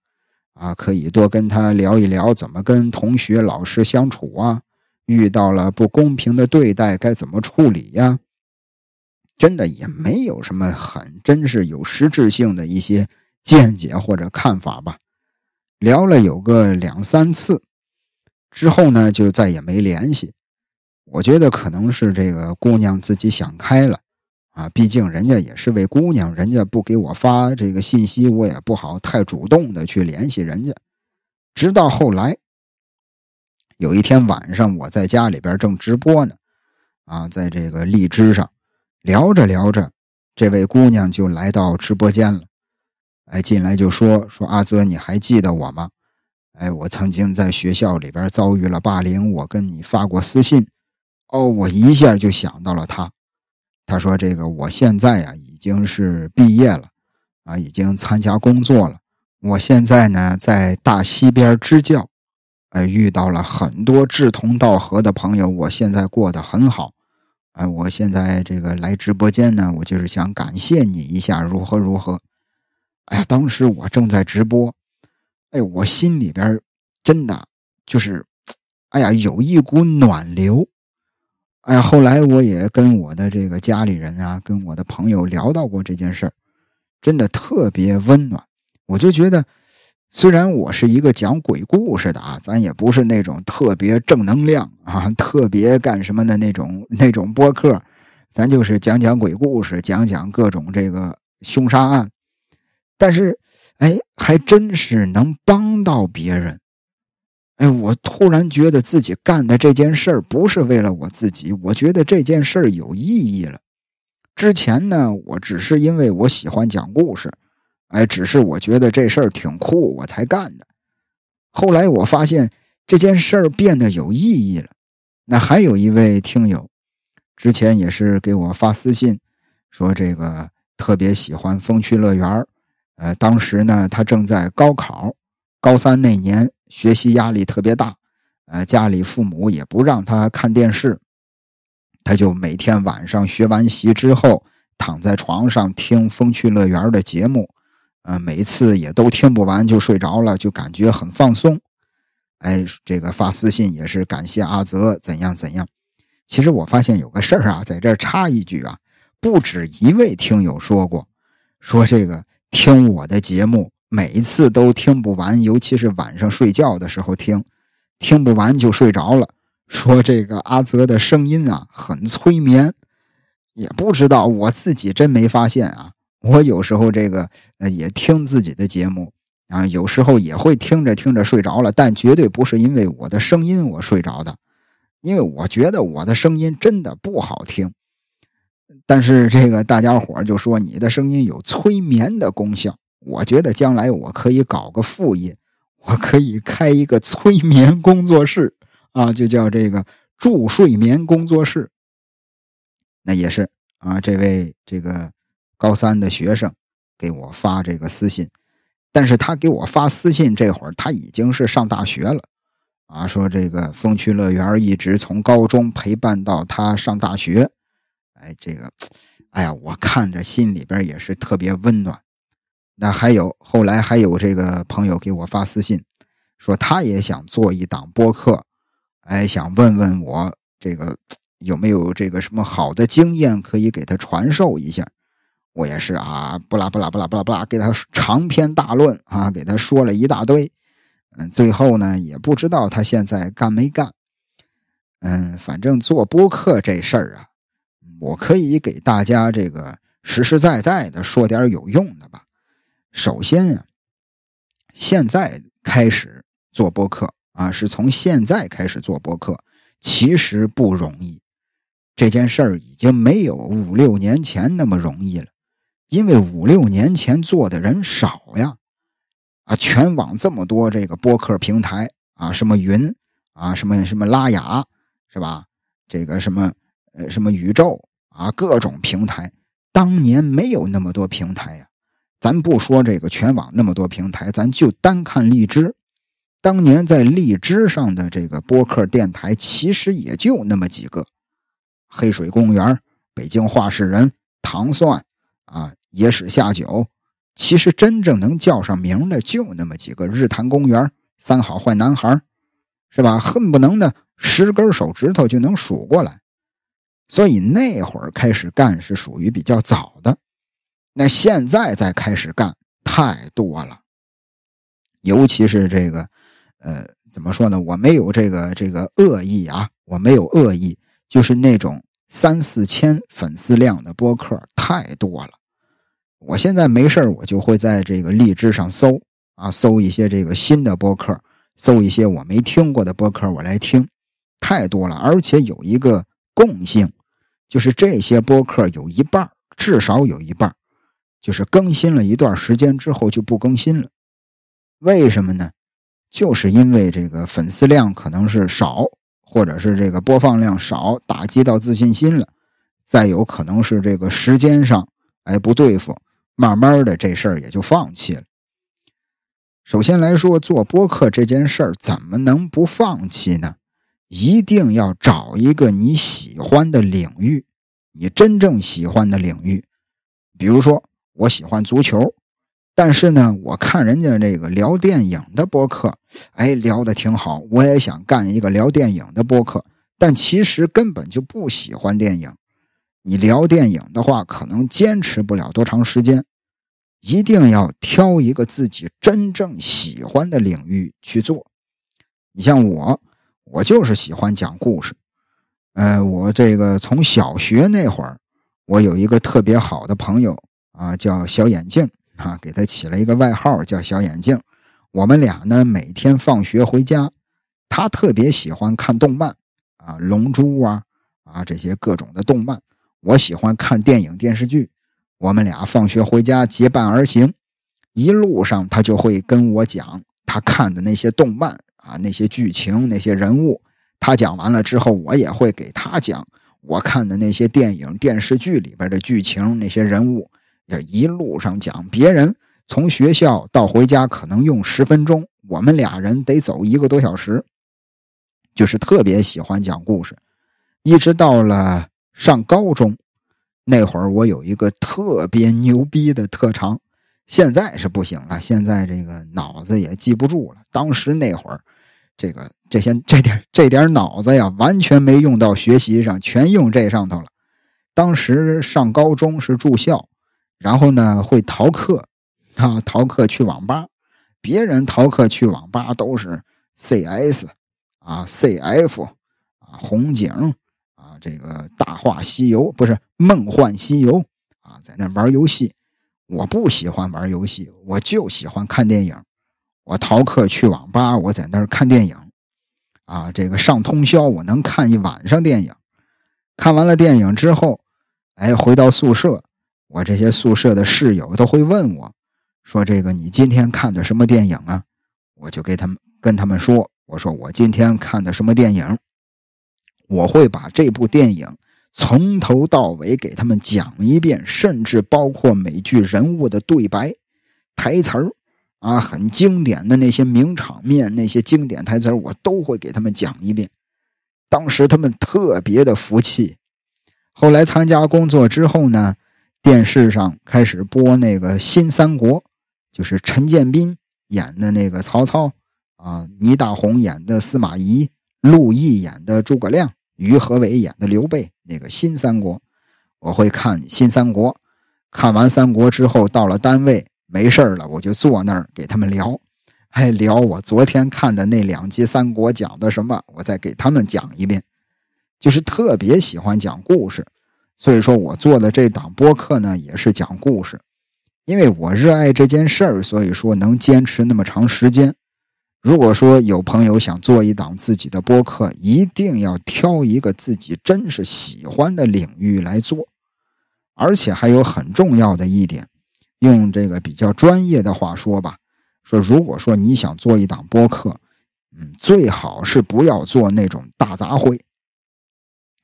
啊，可以多跟她聊一聊怎么跟同学、老师相处啊，遇到了不公平的对待该怎么处理呀。真的也没有什么很真是有实质性的一些见解或者看法吧。聊了有个两三次之后呢，就再也没联系。我觉得可能是这个姑娘自己想开了啊，毕竟人家也是位姑娘，人家不给我发这个信息，我也不好太主动的去联系人家。直到后来有一天晚上，我在家里边正直播呢，啊，在这个荔枝上。聊着聊着，这位姑娘就来到直播间了。哎，进来就说：“说阿泽，你还记得我吗？哎，我曾经在学校里边遭遇了霸凌，我跟你发过私信。哦，我一下就想到了他。他说：“这个我现在呀已经是毕业了，啊，已经参加工作了。我现在呢在大西边支教，哎，遇到了很多志同道合的朋友。我现在过得很好。哎，我现在这个来直播间呢，我就是想感谢你一下，如何如何。”哎呀，当时我正在直播，哎，我心里边真的就是，哎呀，有一股暖流。哎呀，后来我也跟我的这个家里人啊，跟我的朋友聊到过这件事儿，真的特别温暖。我就觉得，虽然我是一个讲鬼故事的啊，咱也不是那种特别正能量啊，特别干什么的那种那种播客，咱就是讲讲鬼故事，讲讲各种这个凶杀案。但是，哎，还真是能帮到别人。哎，我突然觉得自己干的这件事儿不是为了我自己，我觉得这件事儿有意义了。之前呢，我只是因为我喜欢讲故事，哎，只是我觉得这事儿挺酷，我才干的。后来我发现这件事儿变得有意义了。那还有一位听友，之前也是给我发私信，说这个特别喜欢风趣乐园呃，当时呢，他正在高考，高三那年，学习压力特别大，呃，家里父母也不让他看电视，他就每天晚上学完习之后，躺在床上听风趣乐园的节目，呃，每次也都听不完就睡着了，就感觉很放松。哎，这个发私信也是感谢阿泽怎样怎样。其实我发现有个事儿啊，在这插一句啊，不止一位听友说过，说这个。听我的节目，每一次都听不完，尤其是晚上睡觉的时候听，听不完就睡着了。说这个阿泽的声音啊，很催眠，也不知道我自己真没发现啊。我有时候这个呃也听自己的节目啊，有时候也会听着听着睡着了，但绝对不是因为我的声音我睡着的，因为我觉得我的声音真的不好听。但是这个大家伙就说你的声音有催眠的功效，我觉得将来我可以搞个副业，我可以开一个催眠工作室啊，就叫这个助睡眠工作室。那也是啊，这位这个高三的学生给我发这个私信，但是他给我发私信这会儿他已经是上大学了啊，说这个风趣乐园一直从高中陪伴到他上大学。哎，这个，哎呀，我看着心里边也是特别温暖。那还有后来还有这个朋友给我发私信，说他也想做一档播客，哎，想问问我这个有没有这个什么好的经验可以给他传授一下。我也是啊，不拉不拉不拉不拉不拉，给他长篇大论啊，给他说了一大堆。嗯，最后呢，也不知道他现在干没干。嗯，反正做播客这事儿啊。我可以给大家这个实实在在的说点有用的吧。首先呀，现在开始做播客啊，是从现在开始做播客，其实不容易。这件事儿已经没有五六年前那么容易了，因为五六年前做的人少呀。啊，全网这么多这个播客平台啊，什么云啊，什么什么拉雅是吧？这个什么呃什么宇宙。啊，各种平台，当年没有那么多平台呀。咱不说这个全网那么多平台，咱就单看荔枝，当年在荔枝上的这个播客电台，其实也就那么几个：黑水公园、北京话事人、糖蒜啊、野史下酒。其实真正能叫上名的就那么几个：日坛公园、三好坏男孩，是吧？恨不能呢十根手指头就能数过来。所以那会儿开始干是属于比较早的，那现在再开始干太多了，尤其是这个，呃，怎么说呢？我没有这个这个恶意啊，我没有恶意，就是那种三四千粉丝量的播客太多了。我现在没事我就会在这个荔枝上搜啊，搜一些这个新的播客，搜一些我没听过的播客，我来听，太多了，而且有一个共性。就是这些播客有一半，至少有一半，就是更新了一段时间之后就不更新了。为什么呢？就是因为这个粉丝量可能是少，或者是这个播放量少，打击到自信心了；再有可能是这个时间上哎不对付，慢慢的这事儿也就放弃了。首先来说，做播客这件事儿怎么能不放弃呢？一定要找一个你喜欢的领域，你真正喜欢的领域。比如说，我喜欢足球，但是呢，我看人家这个聊电影的播客，哎，聊的挺好，我也想干一个聊电影的播客，但其实根本就不喜欢电影。你聊电影的话，可能坚持不了多长时间。一定要挑一个自己真正喜欢的领域去做。你像我，我就是喜欢讲故事。呃，我这个从小学那会儿，我有一个特别好的朋友啊，叫小眼镜啊，给他起了一个外号叫小眼镜。我们俩呢，每天放学回家，他特别喜欢看动漫啊，《龙珠》啊啊这些各种的动漫。我喜欢看电影电视剧。我们俩放学回家结伴而行，一路上他就会跟我讲他看的那些动漫啊，那些剧情、那些人物。他讲完了之后，我也会给他讲我看的那些电影、电视剧里边的剧情、那些人物。也一路上讲，别人从学校到回家可能用十分钟，我们俩人得走一个多小时，就是特别喜欢讲故事。一直到了上高中。那会儿我有一个特别牛逼的特长，现在是不行了。现在这个脑子也记不住了。当时那会儿，这个这些这点这点脑子呀，完全没用到学习上，全用这上头了。当时上高中是住校，然后呢会逃课啊，逃课去网吧。别人逃课去网吧都是 CS 啊，CF 啊，红警。这个《大话西游》不是《梦幻西游》啊，在那玩游戏。我不喜欢玩游戏，我就喜欢看电影。我逃课去网吧，我在那儿看电影。啊，这个上通宵，我能看一晚上电影。看完了电影之后，哎，回到宿舍，我这些宿舍的室友都会问我，说：“这个你今天看的什么电影啊？”我就给他们跟他们说：“我说我今天看的什么电影。”我会把这部电影从头到尾给他们讲一遍，甚至包括每句人物的对白、台词儿啊，很经典的那些名场面、那些经典台词儿，我都会给他们讲一遍。当时他们特别的服气。后来参加工作之后呢，电视上开始播那个新三国，就是陈建斌演的那个曹操啊，倪大红演的司马懿，陆毅演的诸葛亮。于和伟演的刘备，那个新三国，我会看新三国。看完三国之后，到了单位没事了，我就坐那儿给他们聊，还聊我昨天看的那两集三国讲的什么，我再给他们讲一遍。就是特别喜欢讲故事，所以说我做的这档播客呢，也是讲故事。因为我热爱这件事儿，所以说能坚持那么长时间。如果说有朋友想做一档自己的播客，一定要挑一个自己真是喜欢的领域来做，而且还有很重要的一点，用这个比较专业的话说吧，说如果说你想做一档播客，嗯，最好是不要做那种大杂烩。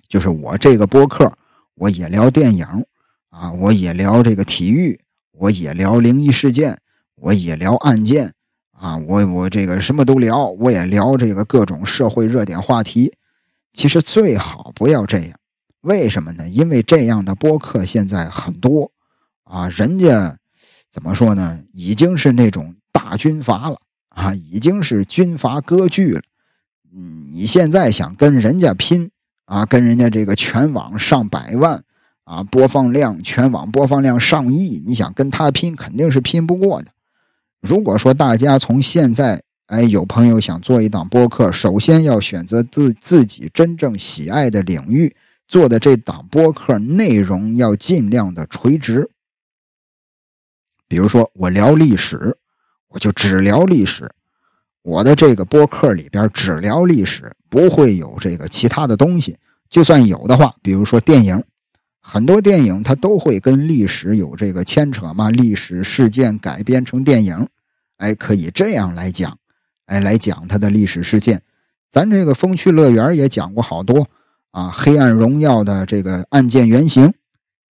就是我这个播客，我也聊电影啊，我也聊这个体育，我也聊灵异事件，我也聊案件。啊，我我这个什么都聊，我也聊这个各种社会热点话题。其实最好不要这样，为什么呢？因为这样的播客现在很多啊，人家怎么说呢？已经是那种大军阀了啊，已经是军阀割据了。嗯，你现在想跟人家拼啊，跟人家这个全网上百万啊播放量，全网播放量上亿，你想跟他拼，肯定是拼不过的。如果说大家从现在，哎，有朋友想做一档播客，首先要选择自自己真正喜爱的领域，做的这档播客内容要尽量的垂直。比如说，我聊历史，我就只聊历史，我的这个播客里边只聊历史，不会有这个其他的东西。就算有的话，比如说电影。很多电影它都会跟历史有这个牵扯嘛，历史事件改编成电影，哎，可以这样来讲，哎，来讲它的历史事件。咱这个风趣乐园也讲过好多啊，黑暗荣耀的这个案件原型。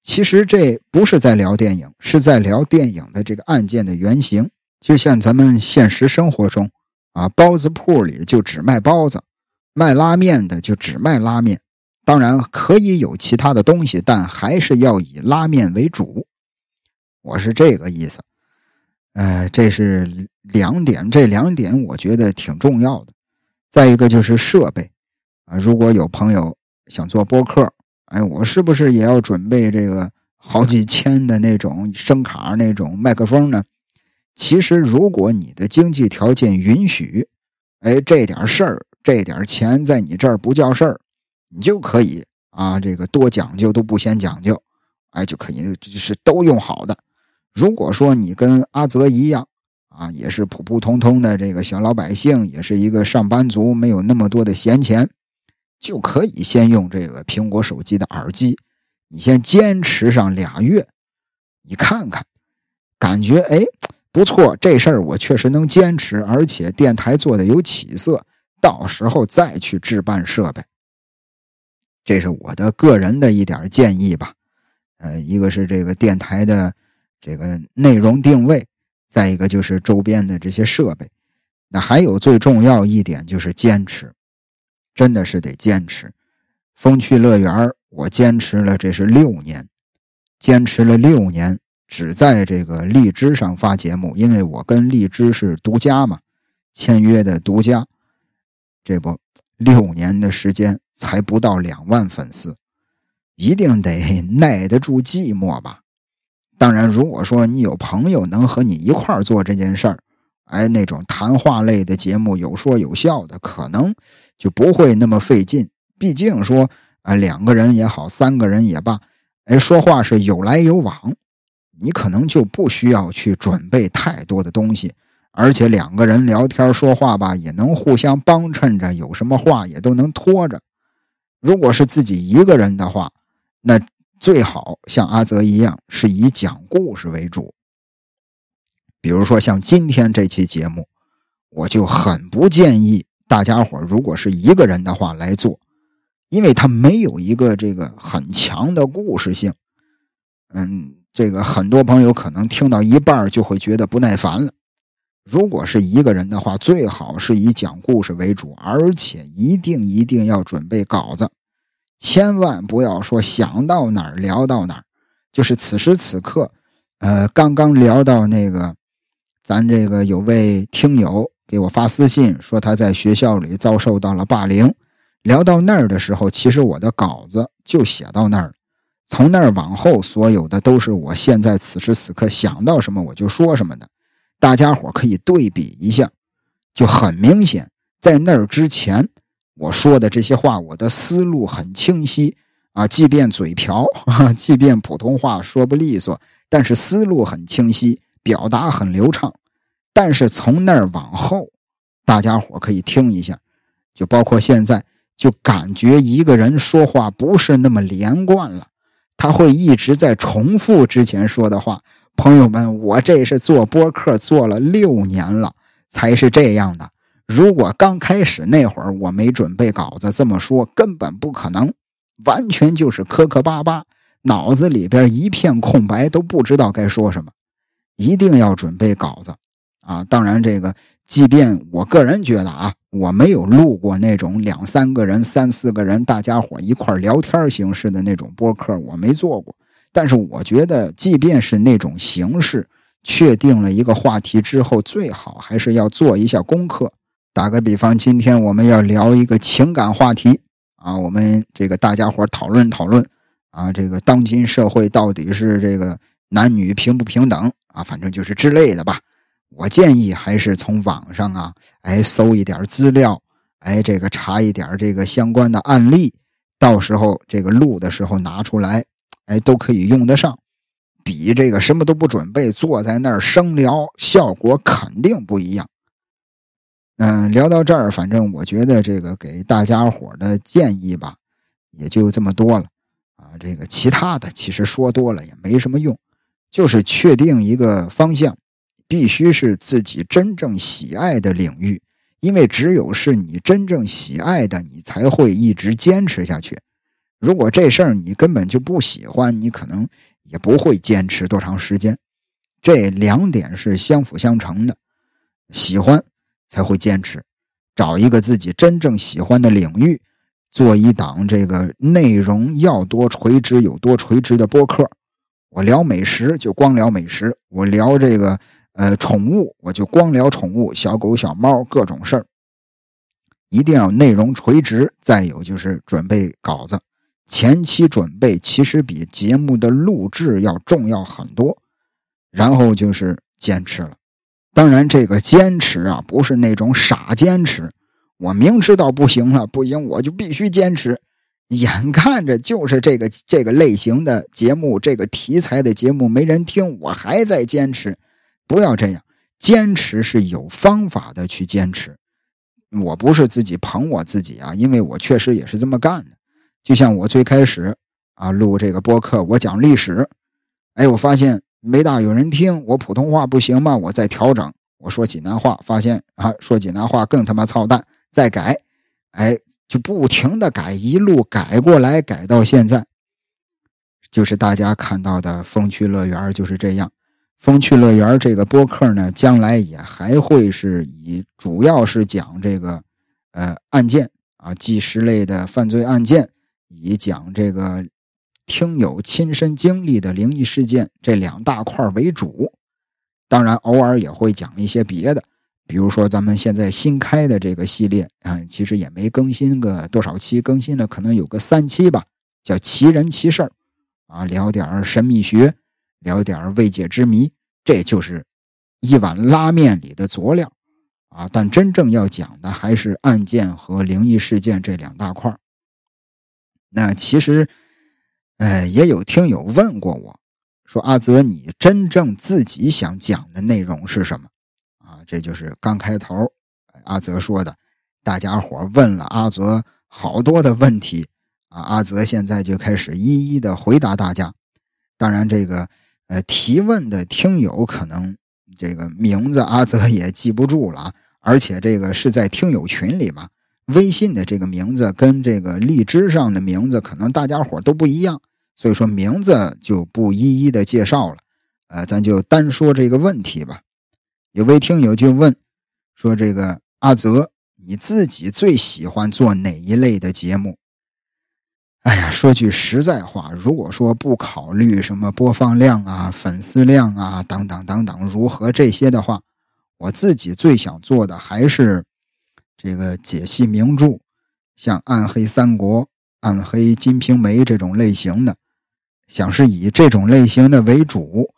其实这不是在聊电影，是在聊电影的这个案件的原型。就像咱们现实生活中啊，包子铺里就只卖包子，卖拉面的就只卖拉面。当然可以有其他的东西，但还是要以拉面为主。我是这个意思。呃，这是两点，这两点我觉得挺重要的。再一个就是设备啊，如果有朋友想做播客。哎，我是不是也要准备这个好几千的那种声卡、那种麦克风呢？其实，如果你的经济条件允许，哎，这点事儿、这点钱在你这儿不叫事儿，你就可以啊，这个多讲究都不嫌讲究，哎，就可以就是都用好的。如果说你跟阿泽一样啊，也是普普通通的这个小老百姓，也是一个上班族，没有那么多的闲钱。就可以先用这个苹果手机的耳机，你先坚持上俩月，你看看，感觉哎不错，这事儿我确实能坚持，而且电台做的有起色，到时候再去置办设备。这是我的个人的一点建议吧。呃，一个是这个电台的这个内容定位，再一个就是周边的这些设备，那还有最重要一点就是坚持。真的是得坚持，风趣乐园我坚持了，这是六年，坚持了六年，只在这个荔枝上发节目，因为我跟荔枝是独家嘛，签约的独家，这不六年的时间才不到两万粉丝，一定得耐得住寂寞吧。当然，如果说你有朋友能和你一块做这件事儿。哎，那种谈话类的节目，有说有笑的，可能就不会那么费劲。毕竟说啊，两个人也好，三个人也罢，哎，说话是有来有往，你可能就不需要去准备太多的东西，而且两个人聊天说话吧，也能互相帮衬着，有什么话也都能拖着。如果是自己一个人的话，那最好像阿泽一样，是以讲故事为主。比如说像今天这期节目，我就很不建议大家伙如果是一个人的话来做，因为他没有一个这个很强的故事性。嗯，这个很多朋友可能听到一半就会觉得不耐烦了。如果是一个人的话，最好是以讲故事为主，而且一定一定要准备稿子，千万不要说想到哪儿聊到哪儿。就是此时此刻，呃，刚刚聊到那个。咱这个有位听友给我发私信说他在学校里遭受到了霸凌。聊到那儿的时候，其实我的稿子就写到那儿，从那儿往后，所有的都是我现在此时此刻想到什么我就说什么的。大家伙可以对比一下，就很明显，在那儿之前我说的这些话，我的思路很清晰啊，即便嘴瓢，即便普通话说不利索，但是思路很清晰。表达很流畅，但是从那儿往后，大家伙可以听一下，就包括现在，就感觉一个人说话不是那么连贯了，他会一直在重复之前说的话。朋友们，我这是做播客做了六年了，才是这样的。如果刚开始那会儿我没准备稿子，这么说根本不可能，完全就是磕磕巴巴，脑子里边一片空白，都不知道该说什么。一定要准备稿子啊！当然，这个即便我个人觉得啊，我没有录过那种两三个人、三四个人大家伙一块聊天形式的那种播客，我没做过。但是我觉得，即便是那种形式，确定了一个话题之后，最好还是要做一下功课。打个比方，今天我们要聊一个情感话题啊，我们这个大家伙讨论讨论啊，这个当今社会到底是这个男女平不平等？啊，反正就是之类的吧。我建议还是从网上啊，哎，搜一点资料，哎，这个查一点这个相关的案例，到时候这个录的时候拿出来，哎，都可以用得上。比这个什么都不准备，坐在那儿生聊，效果肯定不一样。嗯，聊到这儿，反正我觉得这个给大家伙的建议吧，也就这么多了啊。这个其他的其实说多了也没什么用。就是确定一个方向，必须是自己真正喜爱的领域，因为只有是你真正喜爱的，你才会一直坚持下去。如果这事儿你根本就不喜欢，你可能也不会坚持多长时间。这两点是相辅相成的，喜欢才会坚持。找一个自己真正喜欢的领域，做一档这个内容要多垂直有多垂直的播客。我聊美食就光聊美食，我聊这个呃宠物我就光聊宠物，小狗小猫各种事儿。一定要内容垂直，再有就是准备稿子，前期准备其实比节目的录制要重要很多。然后就是坚持了。当然，这个坚持啊，不是那种傻坚持。我明知道不行了，不行，我就必须坚持。眼看着就是这个这个类型的节目，这个题材的节目没人听，我还在坚持。不要这样，坚持是有方法的去坚持。我不是自己捧我自己啊，因为我确实也是这么干的。就像我最开始啊录这个播客，我讲历史，哎，我发现。没大有人听，我普通话不行吗？我再调整，我说济南话，发现啊，说济南话更他妈操蛋，再改，哎，就不停的改，一路改过来，改到现在，就是大家看到的风趣乐园就是这样。风趣乐园这个播客呢，将来也还会是以主要是讲这个呃案件啊，纪实类的犯罪案件，以讲这个。听友亲身经历的灵异事件这两大块为主，当然偶尔也会讲一些别的，比如说咱们现在新开的这个系列啊，其实也没更新个多少期，更新了可能有个三期吧，叫奇人奇事儿啊，聊点神秘学，聊点未解之谜，这就是一碗拉面里的佐料啊。但真正要讲的还是案件和灵异事件这两大块那其实。哎，也有听友问过我，说阿泽，你真正自己想讲的内容是什么？啊，这就是刚开头阿泽说的，大家伙问了阿泽好多的问题啊，阿泽现在就开始一一的回答大家。当然，这个呃提问的听友可能这个名字阿泽也记不住了，而且这个是在听友群里嘛。微信的这个名字跟这个荔枝上的名字可能大家伙都不一样，所以说名字就不一一的介绍了。呃，咱就单说这个问题吧。有位听友就问说：“这个阿泽，你自己最喜欢做哪一类的节目？”哎呀，说句实在话，如果说不考虑什么播放量啊、粉丝量啊等等等等如何这些的话，我自己最想做的还是。这个解析名著，像《暗黑三国》《暗黑金瓶梅》这种类型的，想是以这种类型的为主，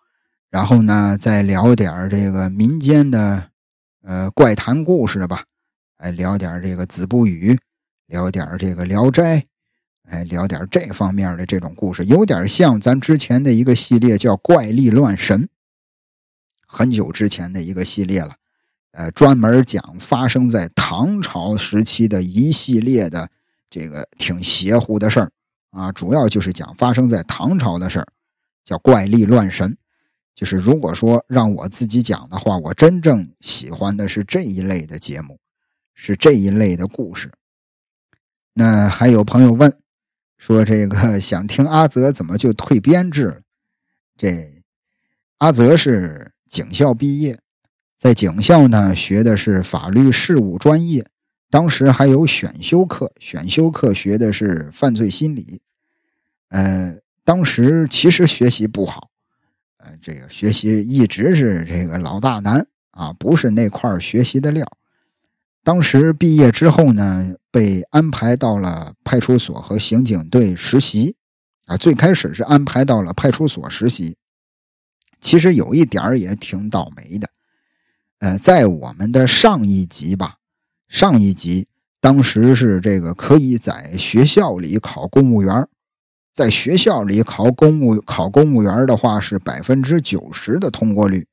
然后呢，再聊点这个民间的，呃，怪谈故事吧，哎，聊点这个《子不语》，聊点这个《聊斋》，哎，聊点这方面的这种故事，有点像咱之前的一个系列叫《怪力乱神》，很久之前的一个系列了。呃，专门讲发生在唐朝时期的一系列的这个挺邪乎的事儿啊，主要就是讲发生在唐朝的事儿，叫怪力乱神。就是如果说让我自己讲的话，我真正喜欢的是这一类的节目，是这一类的故事。那还有朋友问说，这个 想听阿泽怎么就退编制了？这阿泽是警校毕业。在警校呢，学的是法律事务专业，当时还有选修课，选修课学的是犯罪心理。呃，当时其实学习不好，呃，这个学习一直是这个老大难啊，不是那块学习的料。当时毕业之后呢，被安排到了派出所和刑警队实习，啊，最开始是安排到了派出所实习，其实有一点也挺倒霉的。呃，在我们的上一级吧，上一级当时是这个可以在学校里考公务员，在学校里考公务考公务员的话是百分之九十的通过率，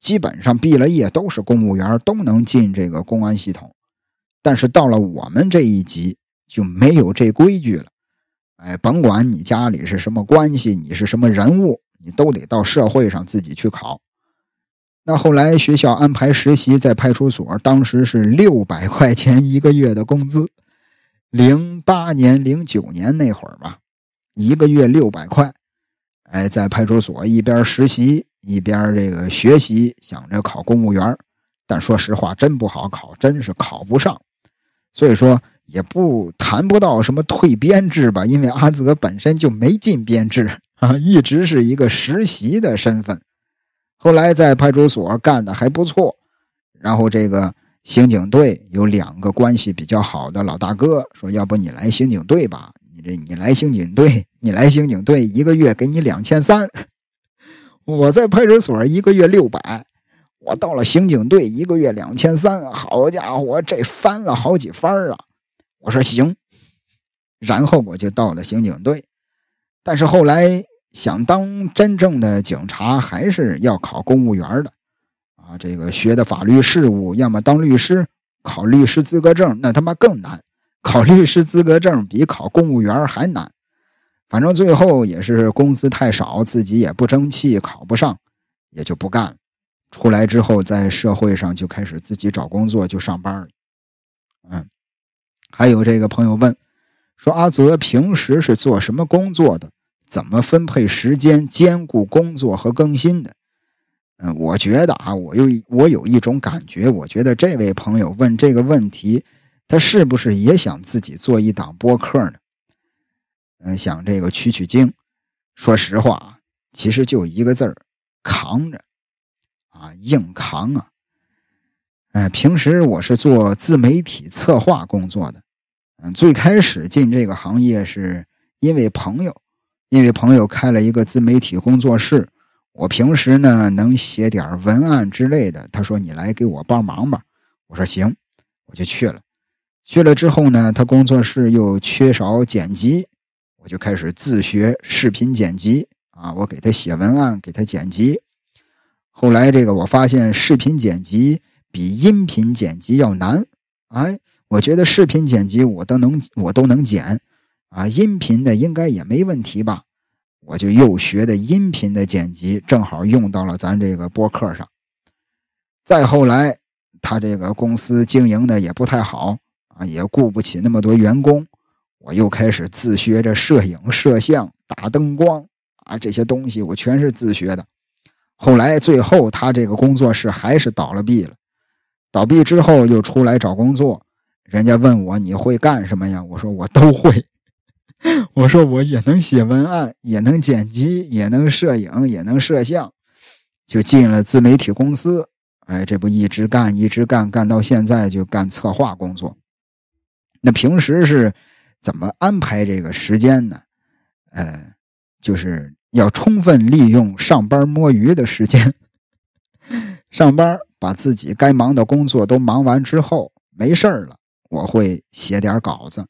基本上毕了业都是公务员，都能进这个公安系统。但是到了我们这一级就没有这规矩了，哎，甭管你家里是什么关系，你是什么人物，你都得到社会上自己去考。那后来学校安排实习在派出所，当时是六百块钱一个月的工资。零八年、零九年那会儿吧，一个月六百块。哎，在派出所一边实习一边这个学习，想着考公务员，但说实话，真不好考，真是考不上。所以说，也不谈不到什么退编制吧，因为阿泽本身就没进编制 啊，一直是一个实习的身份。后来在派出所干的还不错，然后这个刑警队有两个关系比较好的老大哥说：“要不你来刑警队吧？你这你来刑警队，你来刑警队一个月给你两千三。我在派出所一个月六百，我到了刑警队一个月两千三，好家伙，这翻了好几番啊！我说行，然后我就到了刑警队，但是后来。想当真正的警察，还是要考公务员的，啊，这个学的法律事务，要么当律师，考律师资格证，那他妈更难，考律师资格证比考公务员还难。反正最后也是工资太少，自己也不争气，考不上，也就不干了。出来之后，在社会上就开始自己找工作，就上班了。嗯，还有这个朋友问，说阿泽平时是做什么工作的？怎么分配时间兼顾工作和更新的？嗯，我觉得啊，我有我有一种感觉，我觉得这位朋友问这个问题，他是不是也想自己做一档播客呢？嗯，想这个取取经。说实话，其实就一个字儿：扛着啊，硬扛啊。哎，平时我是做自媒体策划工作的。嗯，最开始进这个行业是因为朋友。因为朋友开了一个自媒体工作室，我平时呢能写点文案之类的。他说：“你来给我帮忙吧。”我说：“行。”我就去了。去了之后呢，他工作室又缺少剪辑，我就开始自学视频剪辑啊。我给他写文案，给他剪辑。后来这个我发现视频剪辑比音频剪辑要难。哎，我觉得视频剪辑我都能，我都能剪。啊，音频的应该也没问题吧？我就又学的音频的剪辑，正好用到了咱这个播客上。再后来，他这个公司经营的也不太好啊，也雇不起那么多员工，我又开始自学着摄影、摄像、打灯光啊，这些东西我全是自学的。后来最后，他这个工作室还是倒了闭了。倒闭之后又出来找工作，人家问我你会干什么呀？我说我都会。我说我也能写文案，也能剪辑，也能摄影，也能摄像，就进了自媒体公司。哎，这不一直干，一直干，干到现在就干策划工作。那平时是怎么安排这个时间呢？呃，就是要充分利用上班摸鱼的时间。上班把自己该忙的工作都忙完之后，没事了，我会写点稿子。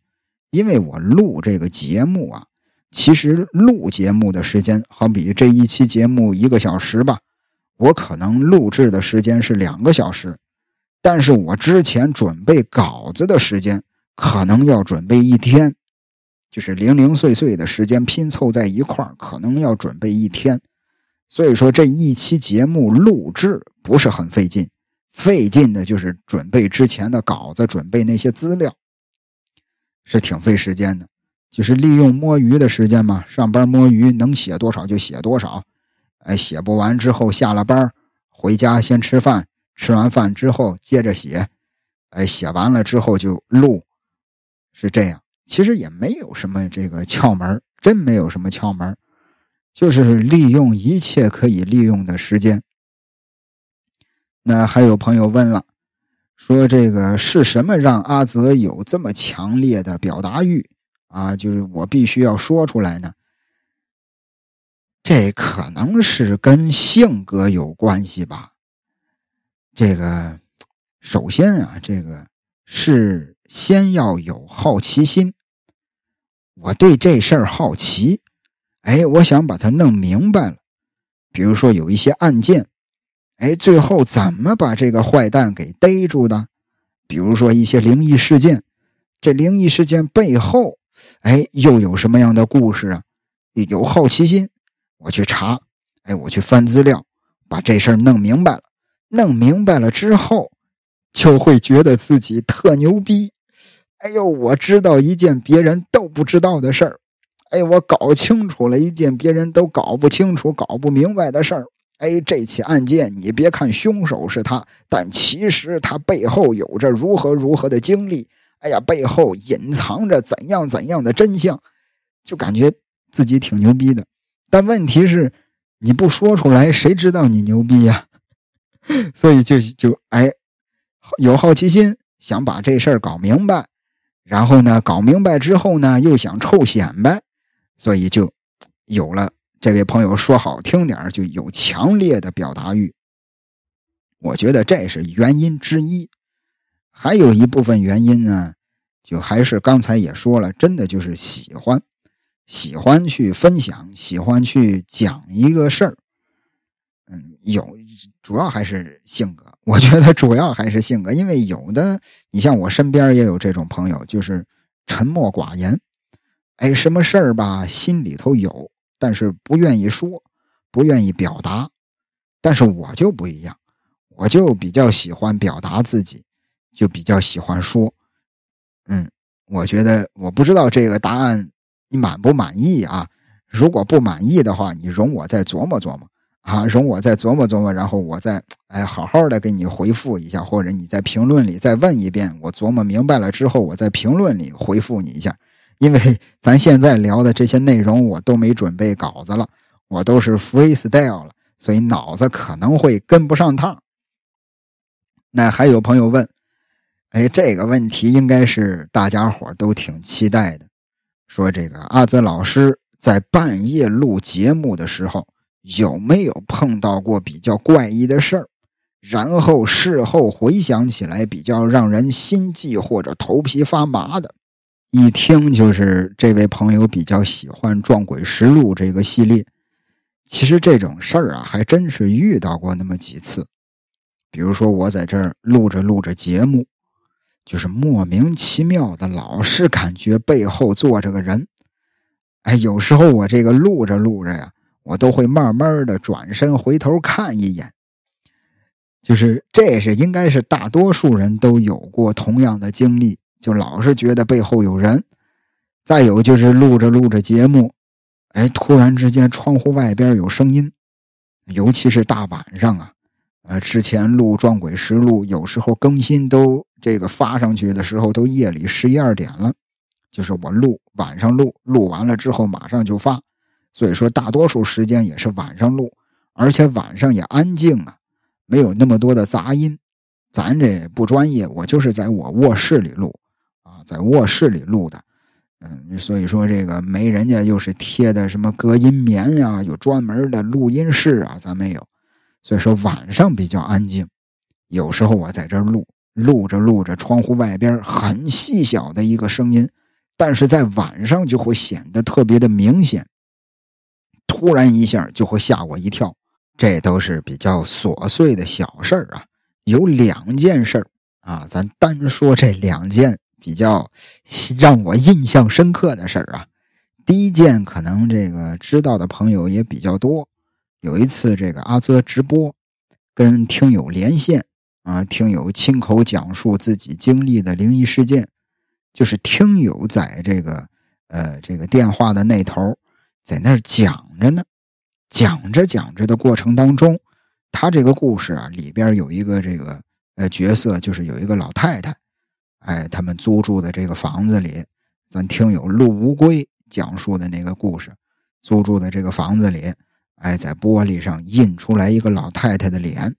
因为我录这个节目啊，其实录节目的时间，好比这一期节目一个小时吧，我可能录制的时间是两个小时，但是我之前准备稿子的时间可能要准备一天，就是零零碎碎的时间拼凑在一块，可能要准备一天。所以说这一期节目录制不是很费劲，费劲的就是准备之前的稿子，准备那些资料。是挺费时间的，就是利用摸鱼的时间嘛。上班摸鱼，能写多少就写多少。哎，写不完之后下了班回家先吃饭，吃完饭之后接着写。哎，写完了之后就录，是这样。其实也没有什么这个窍门，真没有什么窍门，就是利用一切可以利用的时间。那还有朋友问了。说这个是什么让阿泽有这么强烈的表达欲啊？就是我必须要说出来呢。这可能是跟性格有关系吧。这个首先啊，这个是先要有好奇心。我对这事儿好奇，哎，我想把它弄明白了。比如说有一些案件。哎，最后怎么把这个坏蛋给逮住的？比如说一些灵异事件，这灵异事件背后，哎，又有什么样的故事啊？有好奇心，我去查，哎，我去翻资料，把这事儿弄明白了。弄明白了之后，就会觉得自己特牛逼。哎呦，我知道一件别人都不知道的事儿。哎，我搞清楚了一件别人都搞不清楚、搞不明白的事儿。哎，这起案件，你别看凶手是他，但其实他背后有着如何如何的经历。哎呀，背后隐藏着怎样怎样的真相，就感觉自己挺牛逼的。但问题是，你不说出来，谁知道你牛逼呀？所以就就哎，有好奇心，想把这事儿搞明白。然后呢，搞明白之后呢，又想臭显摆，所以就有了这位朋友说好听点就有强烈的表达欲。我觉得这是原因之一，还有一部分原因呢，就还是刚才也说了，真的就是喜欢，喜欢去分享，喜欢去讲一个事儿。嗯，有主要还是性格。我觉得主要还是性格，因为有的你像我身边也有这种朋友，就是沉默寡言，哎，什么事儿吧，心里头有，但是不愿意说，不愿意表达。但是我就不一样，我就比较喜欢表达自己，就比较喜欢说。嗯，我觉得我不知道这个答案你满不满意啊？如果不满意的话，你容我再琢磨琢磨。啊，容我再琢磨琢磨，然后我再哎好好的给你回复一下，或者你在评论里再问一遍，我琢磨明白了之后，我在评论里回复你一下。因为 咱现在聊的这些内容我都没准备稿子了，我都是 freestyle 了，所以脑子可能会跟不上趟。那还有朋友问，哎，这个问题应该是大家伙都挺期待的，说这个阿泽老师在半夜录节目的时候。有没有碰到过比较怪异的事儿？然后事后回想起来比较让人心悸或者头皮发麻的？一听就是这位朋友比较喜欢《撞鬼实录》这个系列。其实这种事儿啊，还真是遇到过那么几次。比如说我在这儿录着录着节目，就是莫名其妙的，老是感觉背后坐着个人。哎，有时候我这个录着录着呀。我都会慢慢的转身回头看一眼，就是这是应该是大多数人都有过同样的经历，就老是觉得背后有人。再有就是录着录着节目，哎，突然之间窗户外边有声音，尤其是大晚上啊，呃，之前录《撞鬼实录》有时候更新都这个发上去的时候都夜里十一二点了，就是我录晚上录，录完了之后马上就发。所以说，大多数时间也是晚上录，而且晚上也安静啊，没有那么多的杂音。咱这不专业，我就是在我卧室里录，在卧室里录的。嗯，所以说这个没人家又是贴的什么隔音棉呀，有专门的录音室啊，咱没有。所以说晚上比较安静。有时候我在这录，录着录着，窗户外边很细小的一个声音，但是在晚上就会显得特别的明显。突然一下就会吓我一跳，这都是比较琐碎的小事儿啊。有两件事儿啊，咱单说这两件比较让我印象深刻的事儿啊。第一件可能这个知道的朋友也比较多。有一次这个阿泽直播，跟听友连线啊，听友亲口讲述自己经历的灵异事件，就是听友在这个呃这个电话的那头。在那儿讲着呢，讲着讲着的过程当中，他这个故事啊里边有一个这个呃角色，就是有一个老太太，哎，他们租住的这个房子里，咱听友陆无归讲述的那个故事，租住的这个房子里，哎，在玻璃上印出来一个老太太的脸，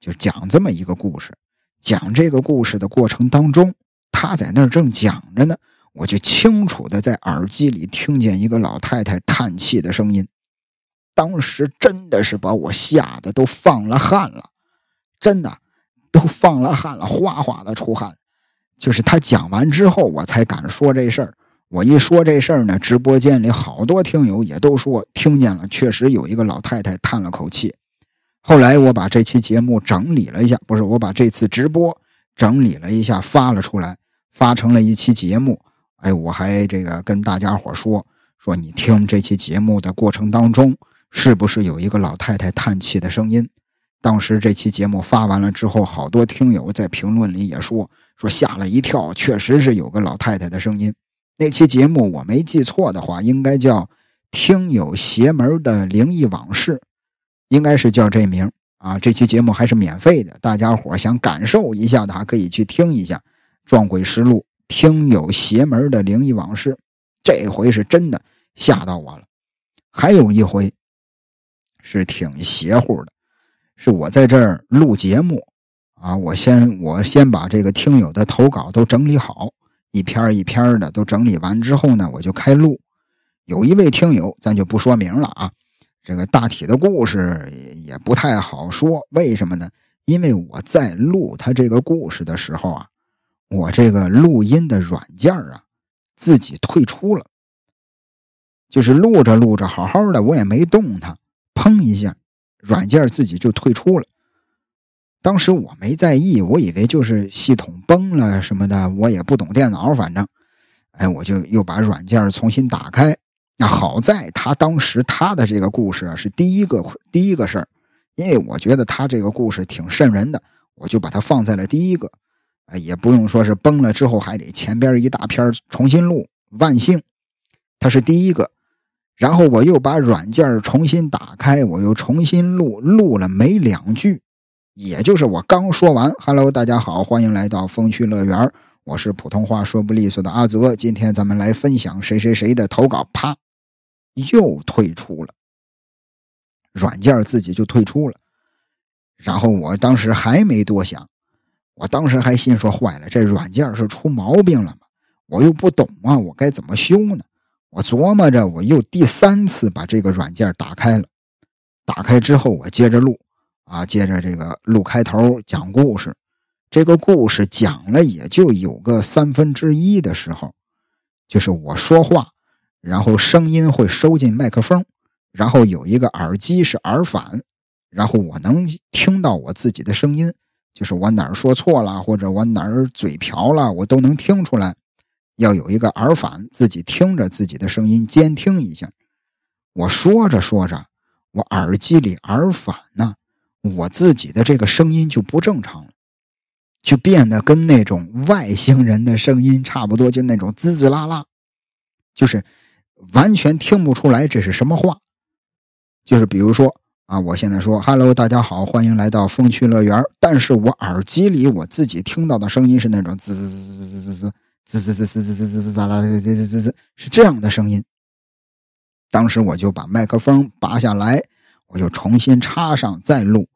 就讲这么一个故事。讲这个故事的过程当中，他在那儿正讲着呢。我就清楚的在耳机里听见一个老太太叹气的声音，当时真的是把我吓得都放了汗了，真的都放了汗了，哗哗的出汗。就是他讲完之后，我才敢说这事儿。我一说这事儿呢，直播间里好多听友也都说听见了，确实有一个老太太叹了口气。后来我把这期节目整理了一下，不是我把这次直播整理了一下，发了出来，发成了一期节目。哎，我还这个跟大家伙说说，你听这期节目的过程当中，是不是有一个老太太叹气的声音？当时这期节目发完了之后，好多听友在评论里也说说吓了一跳，确实是有个老太太的声音。那期节目我没记错的话，应该叫《听友邪门的灵异往事》，应该是叫这名啊。这期节目还是免费的，大家伙想感受一下的还可以去听一下《撞鬼实录》。听友邪门的灵异往事，这回是真的吓到我了。还有一回是挺邪乎的，是我在这儿录节目啊，我先我先把这个听友的投稿都整理好，一篇一篇的都整理完之后呢，我就开录。有一位听友，咱就不说名了啊，这个大体的故事也不太好说，为什么呢？因为我在录他这个故事的时候啊。我这个录音的软件啊，自己退出了，就是录着录着好好的，我也没动它，砰一下，软件自己就退出了。当时我没在意，我以为就是系统崩了什么的，我也不懂电脑，反正，哎，我就又把软件重新打开。那好在他当时他的这个故事啊是第一个第一个事儿，因为我觉得他这个故事挺瘆人的，我就把它放在了第一个。也不用说是崩了之后还得前边一大片重新录，万幸它是第一个。然后我又把软件重新打开，我又重新录，录了没两句，也就是我刚说完 “hello，大家好，欢迎来到风趣乐园”，我是普通话说不利索的阿泽，今天咱们来分享谁谁谁的投稿，啪，又退出了，软件自己就退出了。然后我当时还没多想。我当时还心说坏了，这软件是出毛病了吗？我又不懂啊，我该怎么修呢？我琢磨着，我又第三次把这个软件打开了。打开之后，我接着录，啊，接着这个录开头讲故事。这个故事讲了也就有个三分之一的时候，就是我说话，然后声音会收进麦克风，然后有一个耳机是耳返，然后我能听到我自己的声音。就是我哪儿说错了，或者我哪儿嘴瓢了，我都能听出来。要有一个耳返，自己听着自己的声音，监听一下。我说着说着，我耳机里耳返呢，我自己的这个声音就不正常了，就变得跟那种外星人的声音差不多，就那种滋滋啦啦，就是完全听不出来这是什么话。就是比如说。啊！我现在说，Hello，大家好，欢迎来到风趣乐园。但是我耳机里我自己听到的声音是那种滋滋滋滋滋滋滋滋滋滋滋滋滋滋滋啦啦滋滋滋滋，是这样的声音。当时我就把麦克风拔下来，我就重新插上再录。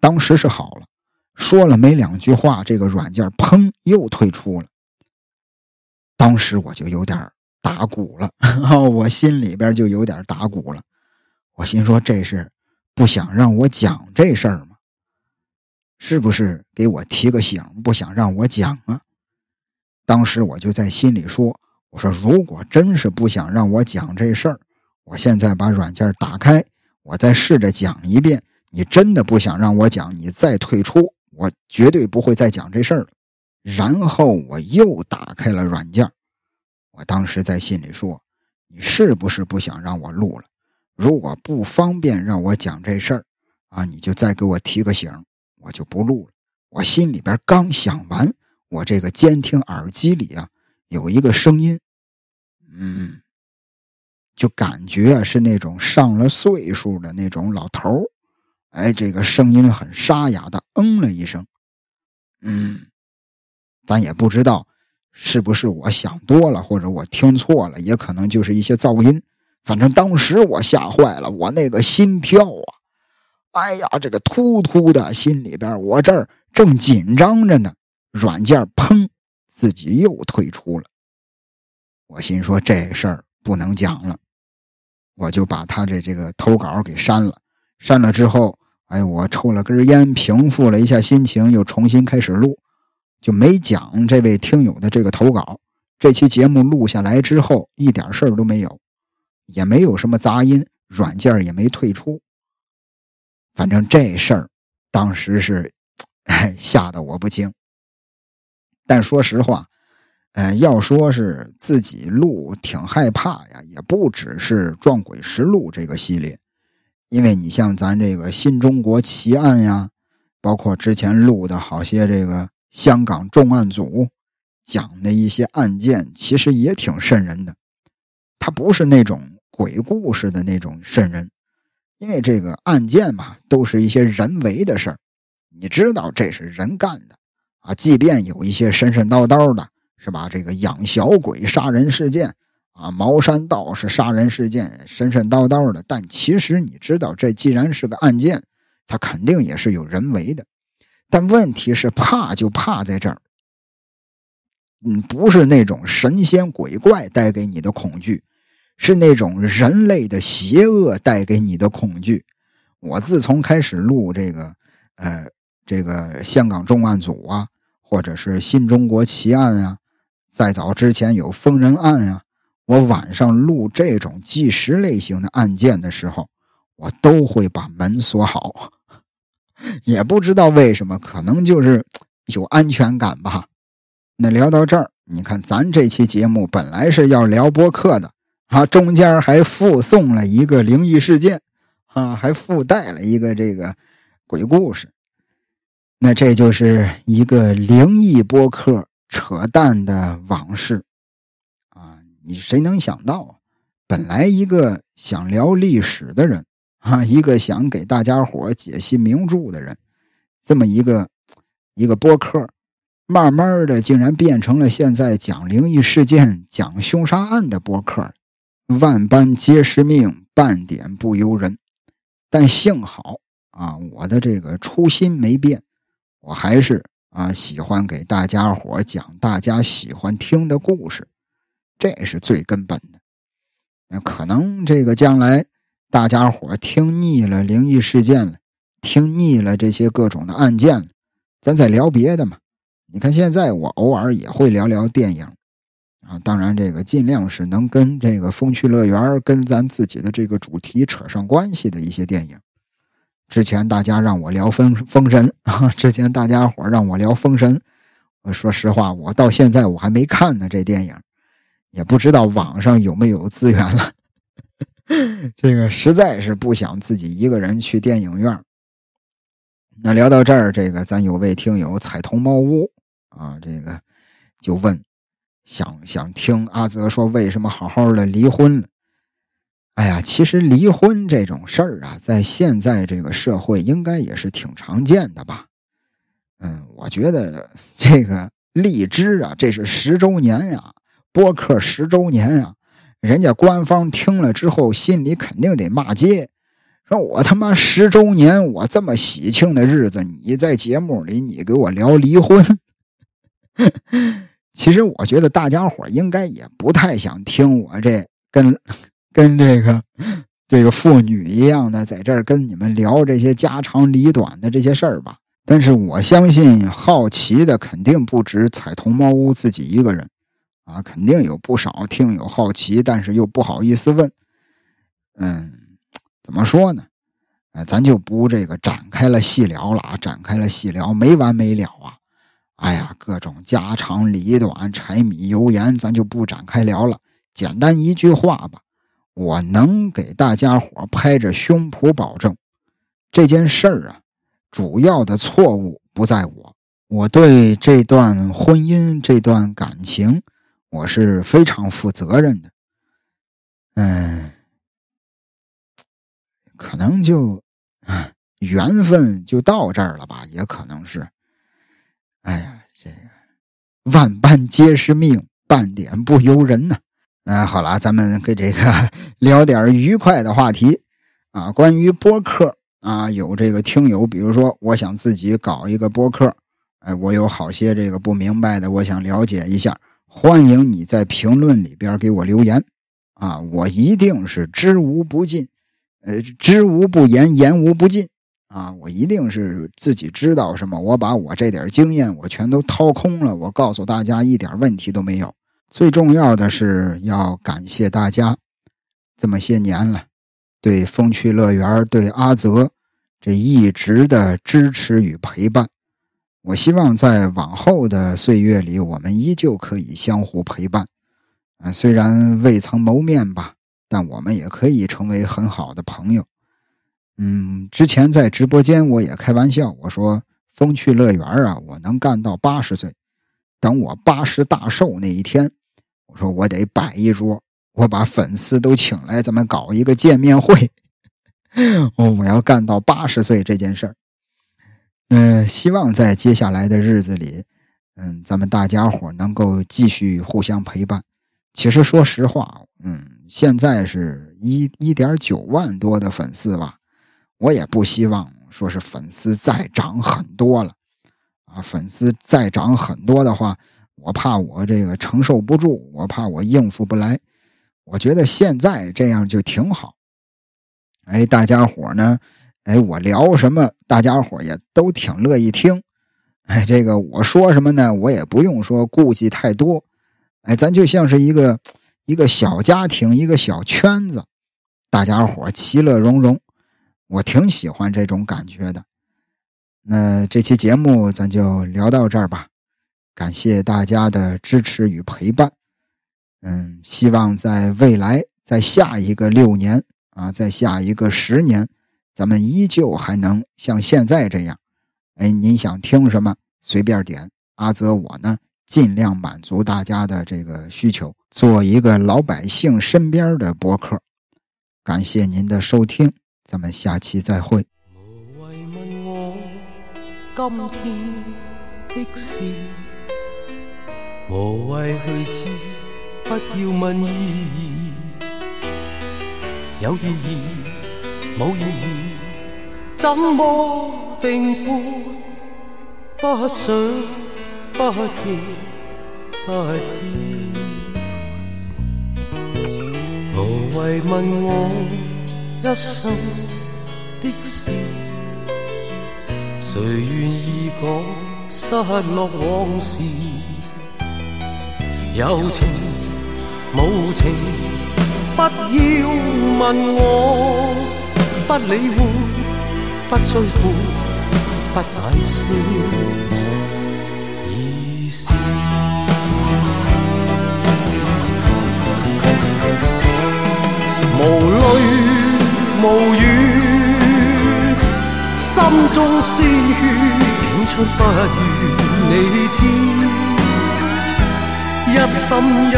当时是好了，说了没两句话，这个软件砰又退出了。当时我就有点打鼓了，我心里边就有点打鼓了。我心说这是。不想让我讲这事儿吗？是不是给我提个醒？不想让我讲啊？当时我就在心里说：“我说，如果真是不想让我讲这事儿，我现在把软件打开，我再试着讲一遍。你真的不想让我讲，你再退出，我绝对不会再讲这事儿了。”然后我又打开了软件，我当时在心里说：“你是不是不想让我录了？”如果不方便让我讲这事儿，啊，你就再给我提个醒，我就不录了。我心里边刚想完，我这个监听耳机里啊有一个声音，嗯，就感觉啊是那种上了岁数的那种老头儿，哎，这个声音很沙哑的，嗯了一声，嗯，咱也不知道是不是我想多了，或者我听错了，也可能就是一些噪音。反正当时我吓坏了，我那个心跳啊，哎呀，这个突突的心里边，我这儿正紧张着呢。软件砰，自己又退出了。我心说这事儿不能讲了，我就把他的这个投稿给删了。删了之后，哎，我抽了根烟，平复了一下心情，又重新开始录，就没讲这位听友的这个投稿。这期节目录下来之后，一点事儿都没有。也没有什么杂音，软件也没退出。反正这事儿当时是吓得我不轻。但说实话，呃，要说是自己录挺害怕呀，也不只是《撞鬼实录》这个系列，因为你像咱这个新中国奇案呀，包括之前录的好些这个香港重案组讲的一些案件，其实也挺瘆人的。它不是那种鬼故事的那种瘆人，因为这个案件嘛，都是一些人为的事儿，你知道这是人干的啊。即便有一些神神叨叨的，是吧？这个养小鬼杀人事件。啊，茅山道士杀人事件，神神叨叨的。但其实你知道，这既然是个案件，它肯定也是有人为的。但问题是，怕就怕在这儿，嗯，不是那种神仙鬼怪带给你的恐惧，是那种人类的邪恶带给你的恐惧。我自从开始录这个，呃，这个香港重案组啊，或者是新中国奇案啊，再早之前有疯人案啊。我晚上录这种纪实类型的案件的时候，我都会把门锁好，也不知道为什么，可能就是有安全感吧。那聊到这儿，你看咱这期节目本来是要聊播客的啊，中间还附送了一个灵异事件啊，还附带了一个这个鬼故事。那这就是一个灵异播客扯淡的往事啊。你谁能想到，本来一个想聊历史的人啊，一个想给大家伙解析名著的人，这么一个一个播客，慢慢的竟然变成了现在讲灵异事件、讲凶杀案的播客。万般皆是命，半点不由人。但幸好啊，我的这个初心没变，我还是啊喜欢给大家伙讲大家喜欢听的故事。这是最根本的。那可能这个将来大家伙听腻了灵异事件了，听腻了这些各种的案件了，咱再聊别的嘛。你看现在我偶尔也会聊聊电影啊，当然这个尽量是能跟这个风趣乐园跟咱自己的这个主题扯上关系的一些电影。之前大家让我聊封封神 啊，之前大家伙让我聊封神，我说实话，我到现在我还没看呢这电影。也不知道网上有没有资源了，这个实在是不想自己一个人去电影院。那聊到这儿，这个咱有位听友彩童猫屋啊，这个就问，想想听阿泽说为什么好好的离婚了？哎呀，其实离婚这种事儿啊，在现在这个社会应该也是挺常见的吧？嗯，我觉得这个荔枝啊，这是十周年呀。播客十周年啊，人家官方听了之后，心里肯定得骂街，说我他妈十周年，我这么喜庆的日子，你在节目里你给我聊离婚。其实我觉得大家伙应该也不太想听我这跟跟这个 这个妇女一样的，在这儿跟你们聊这些家长里短的这些事儿吧。但是我相信好奇的肯定不止彩童猫屋自己一个人。啊，肯定有不少听友好奇，但是又不好意思问。嗯，怎么说呢？呃，咱就不这个展开了细聊了啊，展开了细聊没完没了啊！哎呀，各种家长里短、柴米油盐，咱就不展开聊了。简单一句话吧，我能给大家伙拍着胸脯保证，这件事儿啊，主要的错误不在我，我对这段婚姻、这段感情。我是非常负责任的，嗯，可能就缘分就到这儿了吧，也可能是，哎呀，这个万般皆是命，半点不由人呐。那好了，咱们给这个 聊点愉快的话题啊，关于播客啊，有这个听友，比如说我想自己搞一个播客，哎，我有好些这个不明白的，我想了解一下。欢迎你在评论里边给我留言，啊，我一定是知无不尽，呃，知无不言，言无不尽，啊，我一定是自己知道什么，我把我这点经验我全都掏空了，我告诉大家一点问题都没有。最重要的是要感谢大家这么些年了对风趣乐园、对阿泽这一直的支持与陪伴。我希望在往后的岁月里，我们依旧可以相互陪伴。啊，虽然未曾谋面吧，但我们也可以成为很好的朋友。嗯，之前在直播间我也开玩笑，我说风趣乐园啊，我能干到八十岁。等我八十大寿那一天，我说我得摆一桌，我把粉丝都请来，咱们搞一个见面会。我 我要干到八十岁这件事儿。嗯，希望在接下来的日子里，嗯，咱们大家伙能够继续互相陪伴。其实说实话，嗯，现在是一一点九万多的粉丝吧，我也不希望说是粉丝再涨很多了，啊，粉丝再涨很多的话，我怕我这个承受不住，我怕我应付不来。我觉得现在这样就挺好。哎，大家伙呢？哎，我聊什么，大家伙也都挺乐意听。哎，这个我说什么呢？我也不用说顾忌太多。哎，咱就像是一个一个小家庭，一个小圈子，大家伙其乐融融，我挺喜欢这种感觉的。那这期节目咱就聊到这儿吧，感谢大家的支持与陪伴。嗯，希望在未来，在下一个六年啊，在下一个十年，咱们依旧还能像现在这样。哎，您想听什么，随便点。阿泽我呢？尽量满足大家的这个需求，做一个老百姓身边的博客。感谢您的收听，咱们下期再会。今天的事，无谓去知，不要问意义。有意义，冇意义，怎么定判？不想。不记不知，无谓问我一生的事，谁愿意讲失落往事？有情无情，不要问我，不理会，不追悔，不解释。无泪无语，心中鲜血涌出，不如你知。一心一意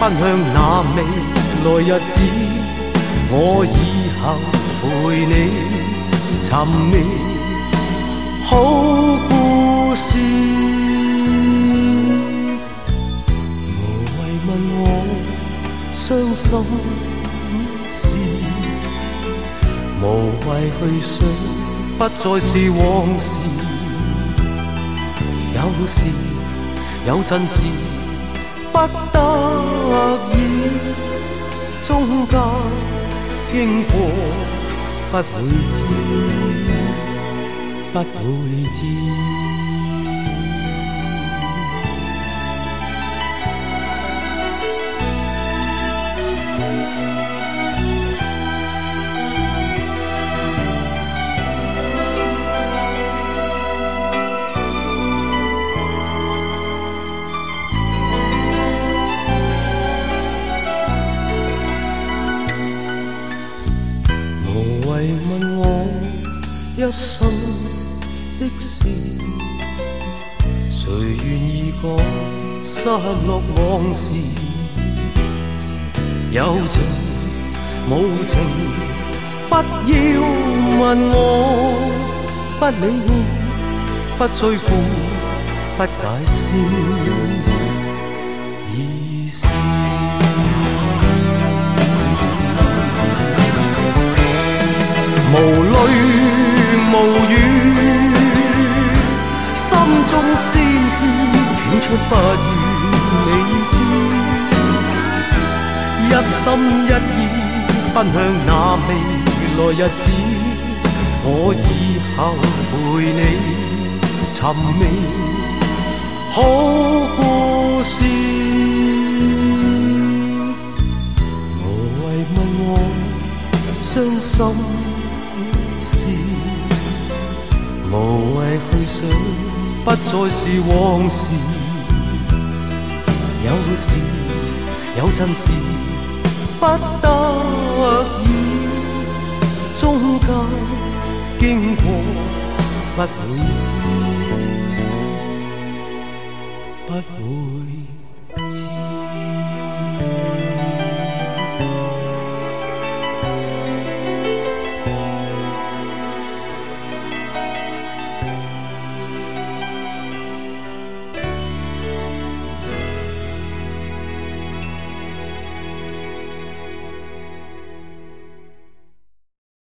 奔向那未来日子，我以后陪你寻觅好故事。无谓问我伤心事。无谓去想，不再是往事。有时有阵时不得已，中间经过不会知，不会知。事？有情无情，不要问我，不理会，不追悔，不解释意思。无泪。无语，心中鲜血涌出，不心一意奔向那未来日子，我以后陪你寻觅好故事。无谓问我伤心事。无谓去想，不再是？往事。有时有阵时不得已。中间经过，不会知，不会。